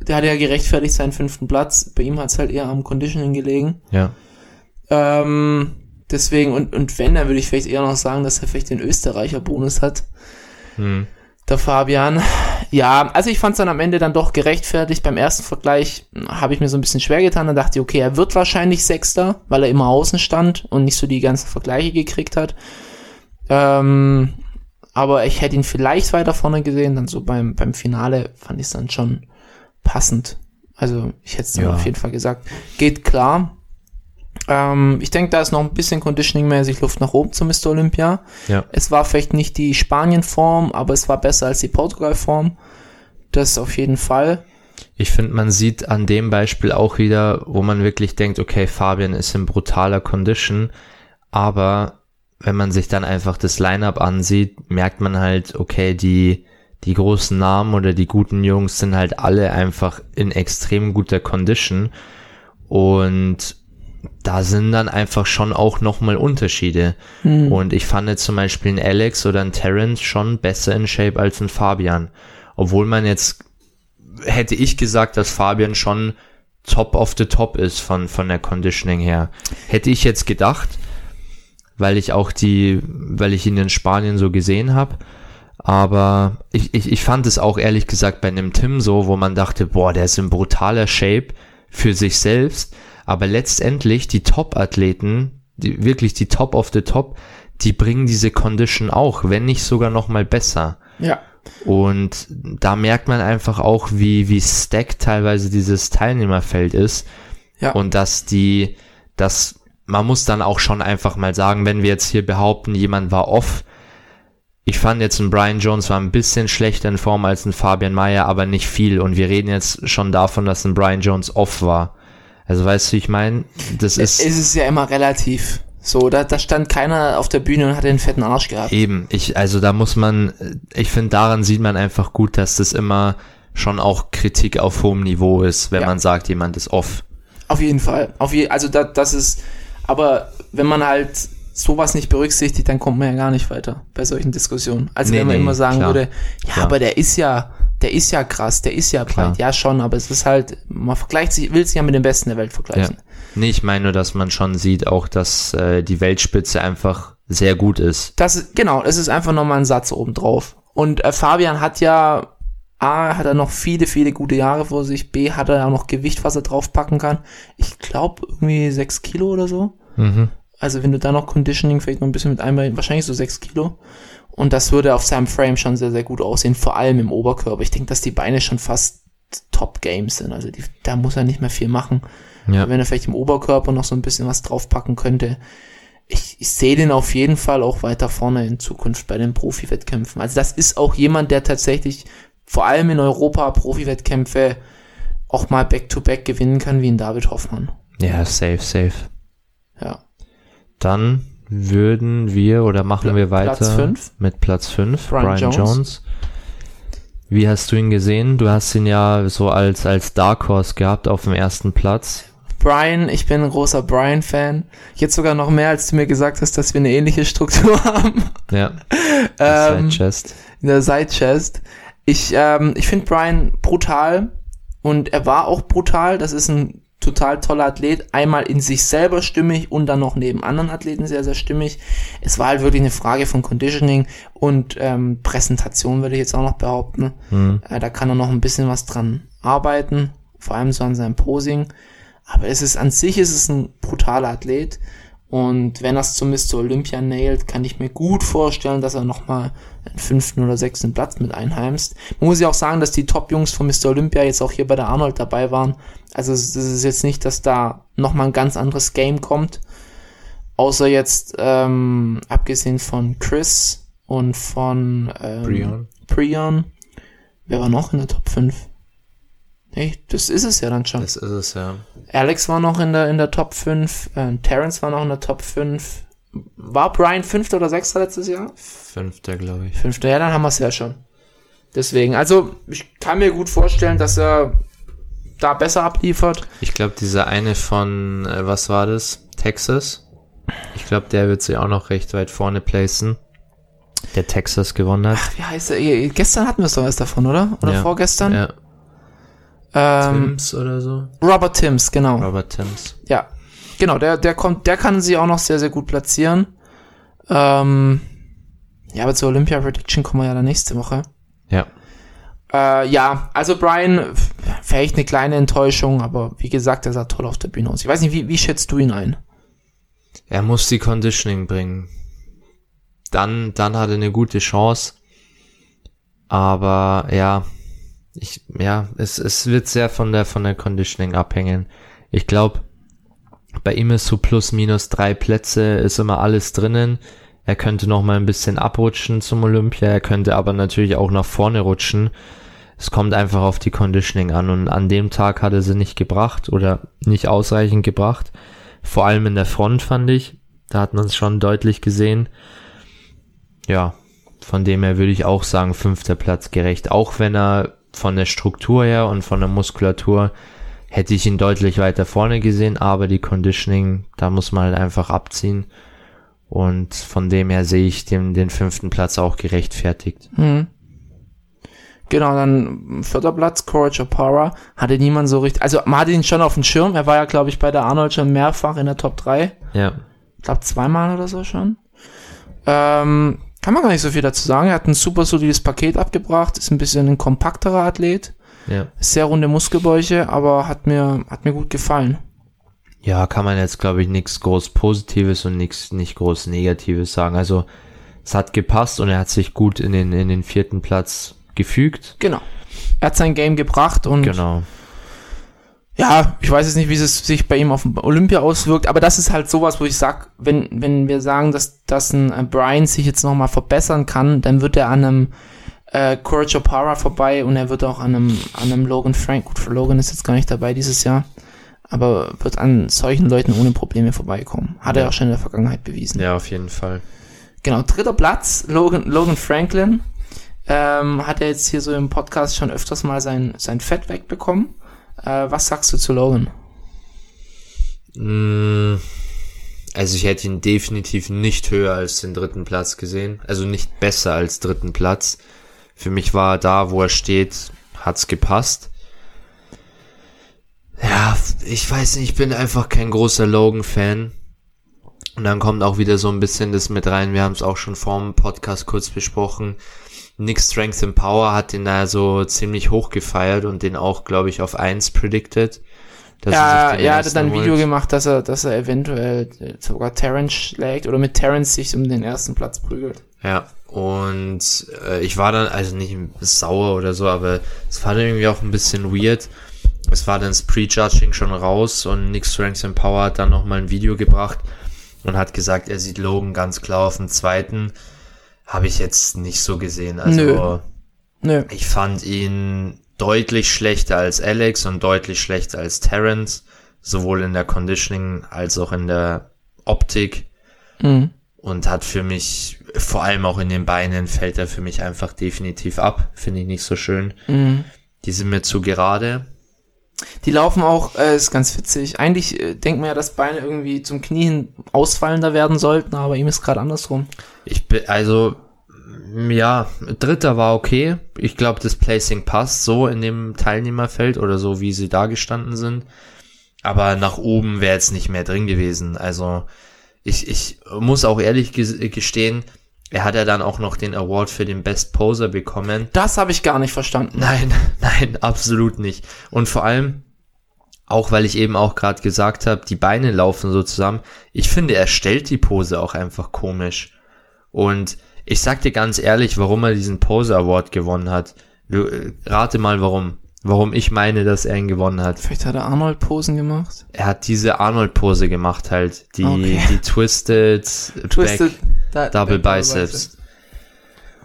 Speaker 1: der hatte ja gerechtfertigt seinen fünften Platz. Bei ihm hat es halt eher am Conditioning gelegen.
Speaker 2: Ja.
Speaker 1: Ähm, deswegen, und, und wenn, dann würde ich vielleicht eher noch sagen, dass er vielleicht den Österreicher Bonus hat.
Speaker 2: Hm.
Speaker 1: Der Fabian. Ja, also ich fand es dann am Ende dann doch gerechtfertigt. Beim ersten Vergleich habe ich mir so ein bisschen schwer getan. Dann dachte ich, okay, er wird wahrscheinlich Sechster, weil er immer außen stand und nicht so die ganzen Vergleiche gekriegt hat. Ähm, aber ich hätte ihn vielleicht weiter vorne gesehen. Dann so beim, beim Finale fand ich es dann schon passend. Also ich hätte es
Speaker 2: Ja.
Speaker 1: auf jeden Fall gesagt. Geht klar. Ähm, ich denke, da ist noch ein bisschen Conditioning-mäßig Luft nach oben zum Mr. Olympia.
Speaker 2: Ja.
Speaker 1: Es war vielleicht nicht die Spanien-Form, aber es war besser als die Portugal-Form. Das auf jeden Fall.
Speaker 2: Ich finde, man sieht an dem Beispiel auch wieder, wo man wirklich denkt, okay, Fabian ist in brutaler Condition, aber wenn man sich dann einfach das Line-up ansieht, merkt man halt, okay, die, die großen Namen oder die guten Jungs sind halt alle einfach in extrem guter Condition und da sind dann einfach schon auch nochmal Unterschiede. Und ich fand jetzt zum Beispiel ein Alex oder ein Terrence schon besser in Shape als ein Fabian. Obwohl man jetzt, hätte ich gesagt, dass Fabian schon top of the top ist von, von der Conditioning her. Hätte ich jetzt gedacht, weil ich auch die, weil ich ihn in Spanien so gesehen habe. Aber ich, ich, ich fand es auch ehrlich gesagt bei einem Tim so, wo man dachte, boah, der ist in brutaler Shape für sich selbst. Aber letztendlich die Top-Athleten, die, wirklich die Top of the Top, die bringen diese Condition auch, wenn nicht sogar noch mal besser.
Speaker 1: Ja.
Speaker 2: Und da merkt man einfach auch, wie, wie stacked teilweise dieses Teilnehmerfeld ist.
Speaker 1: Ja.
Speaker 2: Und dass die, dass man muss dann auch schon einfach mal sagen, wenn wir jetzt hier behaupten, jemand war off, ich fand jetzt ein Brian Jones war ein bisschen schlechter in Form als ein Fabian Mayer, aber nicht viel. Und wir reden jetzt schon davon, dass ein Brian Jones off war. Also weißt du, ich meine, das ist
Speaker 1: es ist ja immer relativ. So, da, da stand keiner auf der Bühne und hat den fetten Arsch gehabt.
Speaker 2: eben. Ich, also da muss man, ich finde, daran sieht man einfach gut, dass das immer schon auch Kritik auf hohem Niveau ist, wenn
Speaker 1: Ja.
Speaker 2: man sagt, jemand ist off.
Speaker 1: Auf jeden Fall. Auf je, also da, das ist, aber wenn man halt sowas nicht berücksichtigt, dann kommt man ja gar nicht weiter bei solchen Diskussionen. Also
Speaker 2: Nee,
Speaker 1: wenn man
Speaker 2: nee,
Speaker 1: immer sagen
Speaker 2: klar.
Speaker 1: würde, ja,
Speaker 2: Klar.
Speaker 1: aber der ist ja, der ist ja krass, der ist ja
Speaker 2: Klar.
Speaker 1: breit. Ja, schon, aber es ist halt, man vergleicht sich, will sich ja mit dem Besten der Welt
Speaker 2: Ja.
Speaker 1: vergleichen.
Speaker 2: Nee, ich meine nur, dass man schon sieht auch, dass äh, die Weltspitze einfach sehr gut ist.
Speaker 1: Das ist, genau, es ist einfach nochmal ein Satz obendrauf. Und äh, Fabian hat ja, A, hat er noch viele, viele gute Jahre vor sich, B, hat er ja auch noch Gewicht, was er draufpacken kann. Ich glaube, irgendwie sechs Kilo oder so.
Speaker 2: Mhm.
Speaker 1: Also wenn du da noch Conditioning vielleicht noch ein bisschen mit einmal, wahrscheinlich so sechs Kilo. Und das würde auf seinem Frame schon sehr, sehr gut aussehen, vor allem im Oberkörper. Ich denke, dass die Beine schon fast Top-Games sind. Also die, da muss er nicht mehr viel machen.
Speaker 2: Ja.
Speaker 1: Wenn er vielleicht im Oberkörper noch so ein bisschen was draufpacken könnte. Ich, ich sehe den auf jeden Fall auch weiter vorne in Zukunft bei den Profi-Wettkämpfen. Also das ist auch jemand, der tatsächlich vor allem in Europa Profi-Wettkämpfe auch mal Back-to-Back gewinnen kann, wie in David Hoffmann.
Speaker 2: Ja, safe, safe. Dann würden wir oder machen
Speaker 1: Pla-
Speaker 2: wir weiter
Speaker 1: Platz fünf.
Speaker 2: mit Platz 5,
Speaker 1: Brian
Speaker 2: Brian,
Speaker 1: Jones.
Speaker 2: Jones. Wie hast du ihn gesehen? Du hast ihn ja so als, als Dark Horse gehabt auf dem ersten Platz.
Speaker 1: Brian, ich bin ein großer Brian-Fan. Jetzt sogar noch mehr, als du mir gesagt hast, dass wir eine ähnliche Struktur haben
Speaker 2: Ja.
Speaker 1: Ähm,
Speaker 2: Side Chest.
Speaker 1: in der Side-Chest. Ich, ähm, ich finde Brian brutal und er war auch brutal. Das ist ein total toller Athlet. Einmal in sich selber stimmig und dann noch neben anderen Athleten sehr, sehr stimmig. Es war halt wirklich eine Frage von Conditioning und ähm, Präsentation, würde ich jetzt auch noch behaupten.
Speaker 2: Hm.
Speaker 1: Äh, da kann er noch ein bisschen was dran arbeiten, vor allem so an seinem Posing. Aber es ist an sich ist es ein brutaler Athlet. Und wenn er es zum Mr. Olympia nailt, kann ich mir gut vorstellen, dass er nochmal einen fünften oder sechsten Platz mit einheimst. Man muss ja auch sagen, dass die Top-Jungs von Mr. Olympia jetzt auch hier bei der Arnold dabei waren. Also es ist jetzt nicht, dass da nochmal ein ganz anderes Game kommt. Außer jetzt, ähm, abgesehen von Chris und von ähm,
Speaker 2: Brion.
Speaker 1: Prion. Wer war noch in der Top 5? Nee, das ist es ja dann schon.
Speaker 2: Das ist es, ja.
Speaker 1: Alex war noch in der, in der Top 5, äh, Terrence war noch in der Top 5. War Brian fünfter oder sechster letztes Jahr?
Speaker 2: Fünfter, glaube ich.
Speaker 1: Fünfter, ja, dann haben wir es ja schon. Deswegen, also ich kann mir gut vorstellen, dass er da besser abliefert.
Speaker 2: Ich glaube, dieser eine von, äh, was war das? Texas. Ich glaube, der wird sich auch noch recht weit vorne placen. Der Texas gewonnen hat.
Speaker 1: Wie heißt er? Gestern hatten wir es doch erst davon, oder? Oder
Speaker 2: Ja.
Speaker 1: vorgestern?
Speaker 2: Ja.
Speaker 1: Ähm,
Speaker 2: Timms oder so.
Speaker 1: Robert Timms, genau.
Speaker 2: Robert Timms.
Speaker 1: Ja, genau, der, der kommt, der kann sie auch noch sehr, sehr gut platzieren. Ähm, ja, aber zur Olympia Prediction kommen wir ja dann nächste Woche.
Speaker 2: Ja.
Speaker 1: Äh, ja, also Brian, vielleicht eine kleine Enttäuschung, aber wie gesagt, er sah toll auf der Bühne aus. Ich weiß nicht, wie, wie schätzt du ihn ein?
Speaker 2: Er muss die Conditioning bringen. Dann, dann hat er eine gute Chance. Aber ja, ich, ja, es, es wird sehr von der, von der Conditioning abhängen. Ich glaube, bei ihm ist so plus minus drei Plätze, ist immer alles drinnen. Er könnte noch mal ein bisschen abrutschen zum Olympia, er könnte aber natürlich auch nach vorne rutschen. Es kommt einfach auf die Conditioning an und an dem Tag hat er sie nicht gebracht oder nicht ausreichend gebracht. Vor allem in der Front fand ich. Da hat man es schon deutlich gesehen. Ja, von dem her würde ich auch sagen, fünfter Platz gerecht. Auch wenn er von der Struktur her und von der Muskulatur hätte ich ihn deutlich weiter vorne gesehen, aber die Conditioning, da muss man halt einfach abziehen. Und von dem her sehe ich dem, den fünften Platz auch gerechtfertigt.
Speaker 1: Hm. Genau, dann vierter Platz, Courage Opara. Hatte niemand so richtig, also man hatte ihn schon auf dem Schirm. Er war ja, glaube ich, bei der Arnold schon mehrfach in der Top 3.
Speaker 2: Ja,
Speaker 1: Ich glaube zweimal oder so schon. Ähm, kann man gar nicht so viel dazu sagen. Er hat ein super solides Paket abgebracht, ist ein bisschen ein kompakterer Athlet.
Speaker 2: Ja.
Speaker 1: Sehr runde Muskelbäuche, aber hat mir, hat mir gut gefallen.
Speaker 2: Ja, kann man jetzt, glaube ich, nichts groß Positives und nichts nicht groß Negatives sagen. Also es hat gepasst und er hat sich gut in den, in den vierten Platz gefügt.
Speaker 1: Genau. Er hat sein Game gebracht und
Speaker 2: Genau.
Speaker 1: ja, ich weiß jetzt nicht, wie es sich bei ihm auf Olympia auswirkt, aber das ist halt sowas, wo ich sag, wenn, wenn wir sagen, dass, dass ein äh, Brian sich jetzt nochmal verbessern kann, dann wird er an einem äh, Courage O'Para vorbei und er wird auch an einem, an einem Logan Frank, gut, Logan ist jetzt gar nicht dabei dieses Jahr, aber wird an solchen Leuten ohne Probleme vorbeikommen. Hat er
Speaker 2: Ja.
Speaker 1: auch schon in der Vergangenheit bewiesen.
Speaker 2: Ja, auf jeden Fall.
Speaker 1: Genau, dritter Platz, Logan, Logan Franklin. Ähm, hat er jetzt hier so im Podcast schon öfters mal sein, sein Fett wegbekommen. Äh, was sagst du zu Logan?
Speaker 2: Mm, Also ich hätte ihn definitiv nicht höher als den dritten Platz gesehen. Also nicht besser als dritten Platz. Für mich war er da, wo er steht, hat's gepasst. Ja, ich weiß nicht, ich bin einfach kein großer Logan-Fan. Und dann kommt auch wieder so ein bisschen das mit rein. Wir haben es auch schon vor dem Podcast kurz besprochen. Nick Strength and Power hat den da so ziemlich hoch gefeiert und den auch, glaube ich, auf 1 predicted.
Speaker 1: Ja, er hatte dann ein Video
Speaker 2: holt.
Speaker 1: gemacht, dass er, dass er eventuell äh, sogar Terrence schlägt oder mit Terrence sich um den ersten Platz prügelt.
Speaker 2: Ja, und äh, ich war dann, also nicht sauer oder so, aber es war dann irgendwie auch ein bisschen weird. Es war dann das Prejudging schon raus und Nick Strength and Power hat dann nochmal ein Video gebracht und hat gesagt, er sieht Logan ganz klar auf dem zweiten. Habe ich jetzt nicht so gesehen. Also
Speaker 1: Nö. Nö.
Speaker 2: ich fand ihn deutlich schlechter als Alex und deutlich schlechter als Terrence, sowohl in der Conditioning als auch in der Optik
Speaker 1: Mhm.
Speaker 2: und hat für mich, vor allem auch in den Beinen, fällt er für mich einfach definitiv ab. Finde ich nicht so schön.
Speaker 1: Mhm.
Speaker 2: Die sind mir zu gerade.
Speaker 1: Die laufen auch, äh, ist ganz witzig. Eigentlich äh, denkt man ja, dass Beine irgendwie zum Knie hin ausfallender werden sollten, aber ihm ist gerade andersrum.
Speaker 2: Ich bin, also, ja, dritter war okay. Ich glaube, das Placing passt so in dem Teilnehmerfeld oder so, wie sie da gestanden sind. Aber nach oben wäre jetzt nicht mehr drin gewesen. Also, ich, ich muss auch ehrlich ges- gestehen, er hat ja dann auch noch den Award für den Best Poser bekommen.
Speaker 1: Das habe ich gar nicht verstanden.
Speaker 2: Nein, nein, absolut nicht. Und vor allem, auch weil ich eben auch gerade gesagt habe, die Beine laufen so zusammen. Ich finde, er stellt die Pose auch einfach komisch. Und ich sag dir ganz ehrlich, warum er diesen Pose Award gewonnen hat. Äh, rate mal warum. Warum ich meine, dass er ihn gewonnen hat.
Speaker 1: Vielleicht hat er Arnold-Posen gemacht.
Speaker 2: Er hat diese Arnold-Pose gemacht halt. Die,
Speaker 1: Okay.
Speaker 2: die Twisted,
Speaker 1: Twisted
Speaker 2: Back,
Speaker 1: da-
Speaker 2: Double
Speaker 1: Back
Speaker 2: Biceps.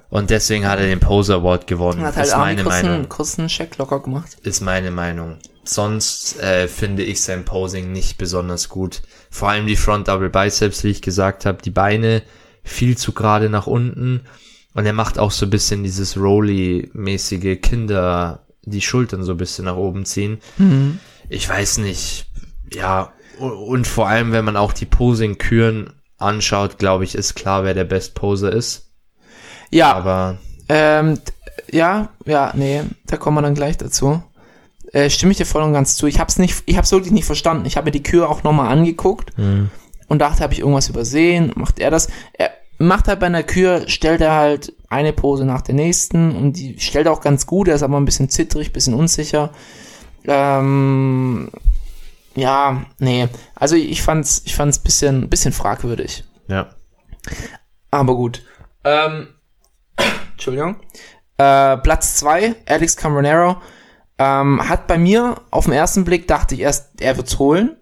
Speaker 2: Und deswegen hat er den Pose Award gewonnen.
Speaker 1: Hat halt
Speaker 2: ist meine
Speaker 1: kurz
Speaker 2: Meinung.
Speaker 1: einen, kurz einen Check locker gemacht.
Speaker 2: ist meine Meinung. Sonst äh, finde ich sein Posing nicht besonders gut. Vor allem die Front Double Biceps, wie ich gesagt habe, die Beine viel zu gerade nach unten und er macht auch so ein bisschen dieses Rolly-mäßige Kinder, die Schultern so ein bisschen nach oben ziehen. Ich weiß nicht, ja und vor allem, wenn man auch die Posing-Küren anschaut, glaube ich, ist klar, wer der Best Poser ist.
Speaker 1: Ja,
Speaker 2: Aber
Speaker 1: ähm, ja, ja, nee, da kommen wir dann gleich dazu. Äh, stimme ich dir voll und ganz zu. Ich hab's nicht, ich hab's wirklich nicht verstanden. Ich habe mir die Kür auch nochmal angeguckt und dachte, habe ich irgendwas übersehen? Macht er das? Er macht halt bei einer Kür, stellt er halt eine Pose nach der nächsten und die stellt er auch ganz gut. Er ist aber ein bisschen zittrig, bisschen unsicher. Ähm, ja, nee. Also ich fand's, ich fand's bisschen, bisschen fragwürdig.
Speaker 2: ja,
Speaker 1: Aber gut. Ähm, Entschuldigung. Äh, Platz zwei Alex Cambronero. Ähm, hat bei mir auf den ersten Blick dachte ich erst, er wird's holen.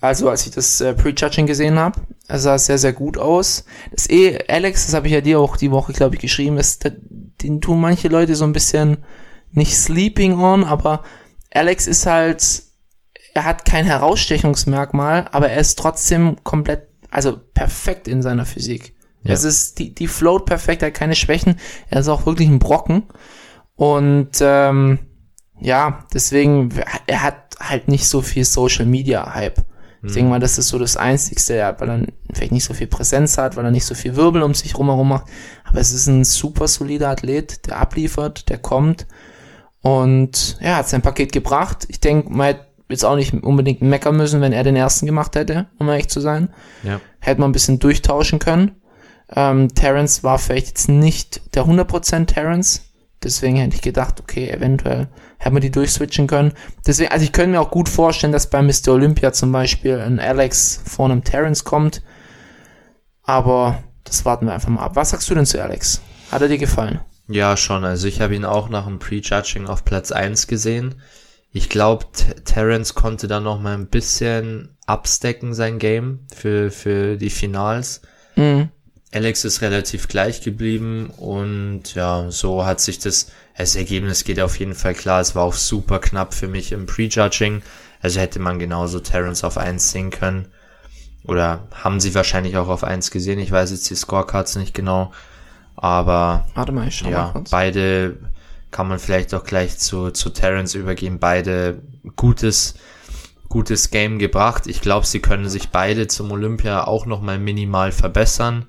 Speaker 1: Also als ich das äh, Prejudging gesehen habe, er sah sehr, sehr gut aus. Das eh, Alex, das habe ich ja dir auch die Woche, glaube ich, geschrieben, ist, den tun manche Leute so ein bisschen nicht sleeping on, aber Alex ist halt, er hat kein Herausstechungsmerkmal, aber er ist trotzdem komplett, also perfekt in seiner Physik.
Speaker 2: Ja.
Speaker 1: Es ist, die, die float perfekt, er hat keine Schwächen, er ist auch wirklich ein Brocken. Und ähm, ja, deswegen, er hat halt nicht so viel Social Media Hype. Ich denke mal, das ist so das Einzigste, ja, weil er vielleicht nicht so viel Präsenz hat, weil er nicht so viel Wirbel um sich rumherum macht. Aber es ist ein super solider Athlet, der abliefert, der kommt und ja, hat sein Paket gebracht. Ich denke, man hätte jetzt auch nicht unbedingt meckern müssen, wenn er den ersten gemacht hätte, um ehrlich zu sein.
Speaker 2: ja.
Speaker 1: Hätte man ein bisschen durchtauschen können. Ähm, Terrence war vielleicht jetzt nicht der 100% Terrence. Deswegen hätte ich gedacht, okay, eventuell hätte man die durchswitchen können. Deswegen, also ich könnte mir auch gut vorstellen, dass bei Mr. Olympia zum Beispiel ein Alex vor einem Terrence kommt. Aber das warten wir einfach mal ab. Was sagst du denn zu Alex? Hat er dir gefallen?
Speaker 2: Ja, schon. Also ich habe ihn auch nach dem Prejudging auf Platz 1 gesehen. Ich glaube, Terence konnte da noch mal ein bisschen abstecken sein Game für, für die Finals. Mhm. Alex ist relativ gleich geblieben und ja, so hat sich das, das Ergebnis geht auf jeden Fall klar. Es war auch super knapp für mich im Prejudging. Also hätte man genauso Terence auf 1 sehen können. Oder haben sie wahrscheinlich auch auf 1 gesehen. Ich weiß jetzt die Scorecards nicht genau. Aber
Speaker 1: Warte mal, ich schau
Speaker 2: ja,
Speaker 1: mal kurz.
Speaker 2: beide kann man vielleicht auch gleich zu, zu Terence übergehen. Beide gutes, gutes Game gebracht. Ich glaube, sie können sich beide zum Olympia auch nochmal minimal verbessern.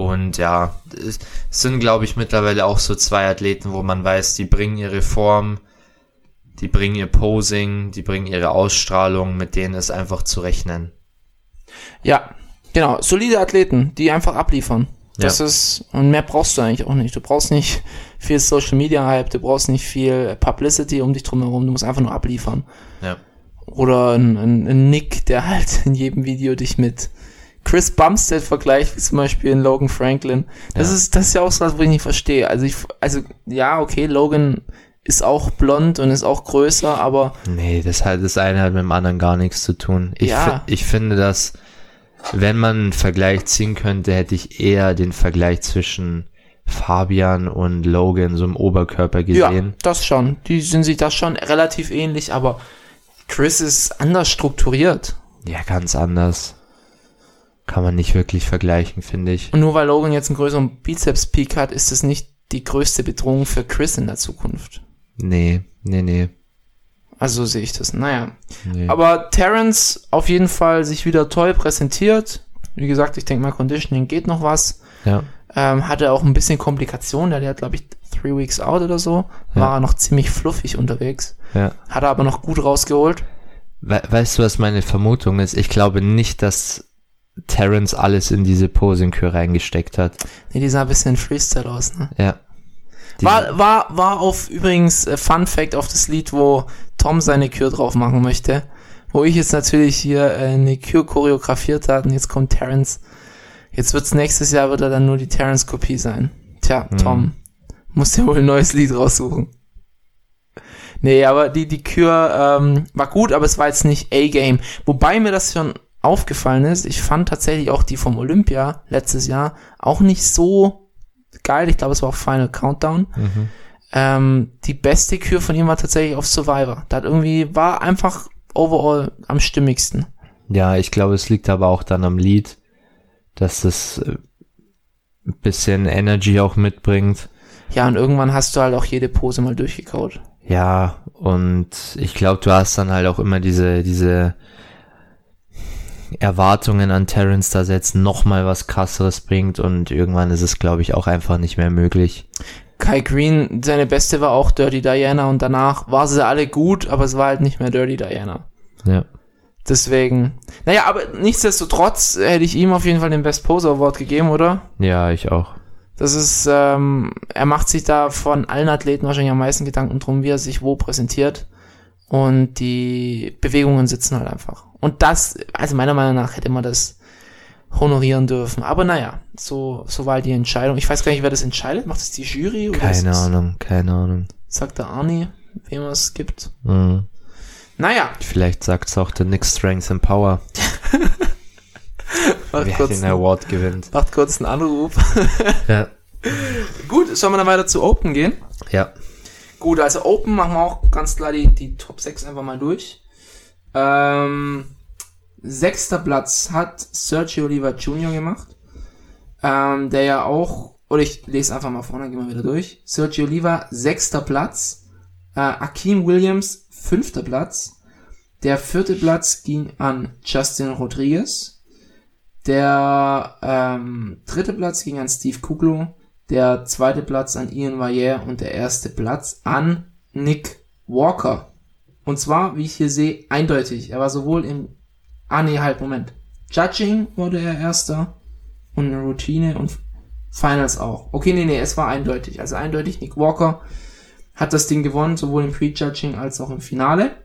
Speaker 2: Und ja, es sind, glaube ich, mittlerweile auch so zwei Athleten, wo man weiß, die bringen ihre Form, die bringen ihr Posing, die bringen ihre Ausstrahlung, mit denen ist einfach zu rechnen.
Speaker 1: Ja, genau. Solide Athleten, die einfach abliefern. Das ja. ist, und mehr brauchst du eigentlich auch nicht. Du brauchst nicht viel Social Media Hype, du brauchst nicht viel Publicity um dich drumherum, du musst einfach nur abliefern.
Speaker 2: Ja.
Speaker 1: Oder ein, ein, ein Nick, der halt in jedem Video dich mit Chris Bumstead vergleicht, wie zum Beispiel in Logan Franklin. Das ja. ist, das ist ja auch so was, wo ich nicht verstehe. Also ich, also, ja, okay, Logan ist auch blond und ist auch größer, aber.
Speaker 2: Nee, das hat das eine hat mit dem anderen gar nichts zu tun. Ich, ja. ich finde, dass wenn man einen Vergleich ziehen könnte, hätte ich eher den Vergleich zwischen Fabian und Logan so im Oberkörper gesehen.
Speaker 1: Ja, das schon. Die sind sich das schon relativ ähnlich, aber Chris ist anders strukturiert.
Speaker 2: Ja, ganz anders. Kann man nicht wirklich vergleichen, finde ich.
Speaker 1: Und nur weil Logan jetzt einen größeren Bizeps-Peak hat, ist das nicht die größte Bedrohung für Chris in der Zukunft.
Speaker 2: Nee, nee, nee.
Speaker 1: Also so sehe ich das. Naja. Nee. Aber Terence auf jeden Fall sich wieder toll präsentiert. Wie gesagt, ich denke mal, Conditioning geht noch was.
Speaker 2: Ja.
Speaker 1: Ähm, hatte auch ein bisschen Komplikationen. Der hat, glaube ich, three weeks out oder so. War er noch ziemlich fluffig unterwegs.
Speaker 2: Ja.
Speaker 1: Hat er aber noch gut rausgeholt.
Speaker 2: We weißt du, was meine Vermutung ist? Ich glaube nicht, dass Terence alles in diese Posing-Kür reingesteckt hat.
Speaker 1: Nee, die sah ein bisschen Freestyle aus, ne?
Speaker 2: Ja.
Speaker 1: War, war, war auf übrigens äh, Fun Fact auf das Lied, wo Tom seine Kür drauf machen möchte. Wo ich jetzt natürlich hier äh, eine Kür choreografiert hat und jetzt kommt Terence. Jetzt wird's nächstes Jahr wird er dann nur die Terence-Kopie sein. Tja, mhm. Tom, muss dir wohl ein neues Lied raussuchen. Nee, aber die, die Kür ähm, war gut, aber es war jetzt nicht A-Game. Wobei mir das schon aufgefallen ist, ich fand tatsächlich auch die vom Olympia letztes Jahr auch nicht so geil. Ich glaube, es war auch Final Countdown. Mhm. Ähm, die beste Kür von ihm war tatsächlich auf Survivor. Da hat irgendwie, war einfach overall am stimmigsten.
Speaker 2: Ja, ich glaube, es liegt aber auch dann am Lied, dass es äh, ein bisschen Energy auch mitbringt.
Speaker 1: Ja, und irgendwann hast du halt auch jede Pose mal durchgekaut.
Speaker 2: Ja, und ich glaube, du hast dann halt auch immer diese, diese Erwartungen an Terrence da setzen, nochmal was krasseres bringt und irgendwann ist es, glaube ich, auch einfach nicht mehr möglich.
Speaker 1: Kai Green, seine beste war auch Dirty Diana und danach war sie alle gut, aber es war halt nicht mehr Dirty Diana.
Speaker 2: Ja.
Speaker 1: Deswegen. Naja, aber nichtsdestotrotz hätte ich ihm auf jeden Fall den Best Poser Award gegeben, oder?
Speaker 2: Ja, ich auch.
Speaker 1: Das ist, ähm, er macht sich da von allen Athleten wahrscheinlich am meisten Gedanken drum, wie er sich wo präsentiert. Und die Bewegungen sitzen halt einfach. Und das, also meiner Meinung nach hätte man das honorieren dürfen. Aber naja, so, so war die Entscheidung. Ich weiß gar nicht, wer das entscheidet. Macht es die Jury?
Speaker 2: Oder keine Ahnung, keine Ahnung.
Speaker 1: Sagt der Arnie, wem es gibt.
Speaker 2: Mhm.
Speaker 1: Naja.
Speaker 2: Vielleicht sagt es auch der Nick Strength and Power.
Speaker 1: wer
Speaker 2: den Award gewinnt.
Speaker 1: Macht kurz einen Anruf.
Speaker 2: ja.
Speaker 1: Gut, sollen wir dann weiter zu Open gehen?
Speaker 2: Ja.
Speaker 1: Gut, also Open machen wir auch ganz klar die, die Top 6 einfach mal durch. Ähm, sechster Platz hat Sergio Oliva Jr. gemacht, ähm, der ja auch, oder ich lese einfach mal vorne, gehen wir wieder durch. Sergio Oliva, sechster Platz, äh, Akeem Williams, fünfter Platz, der vierte Platz ging an Justin Rodriguez, der ähm, dritte Platz ging an Steve Kuglo, der zweite Platz an Ian Valle und der erste Platz an Nick Walker. Und zwar, wie ich hier sehe, eindeutig. Er war sowohl im, ah nee, halt, Moment. Judging wurde er erster und eine Routine und Finals auch. Okay, nee, nee, es war eindeutig. Also eindeutig, Nick Walker hat das Ding gewonnen, sowohl im Prejudging als auch im Finale.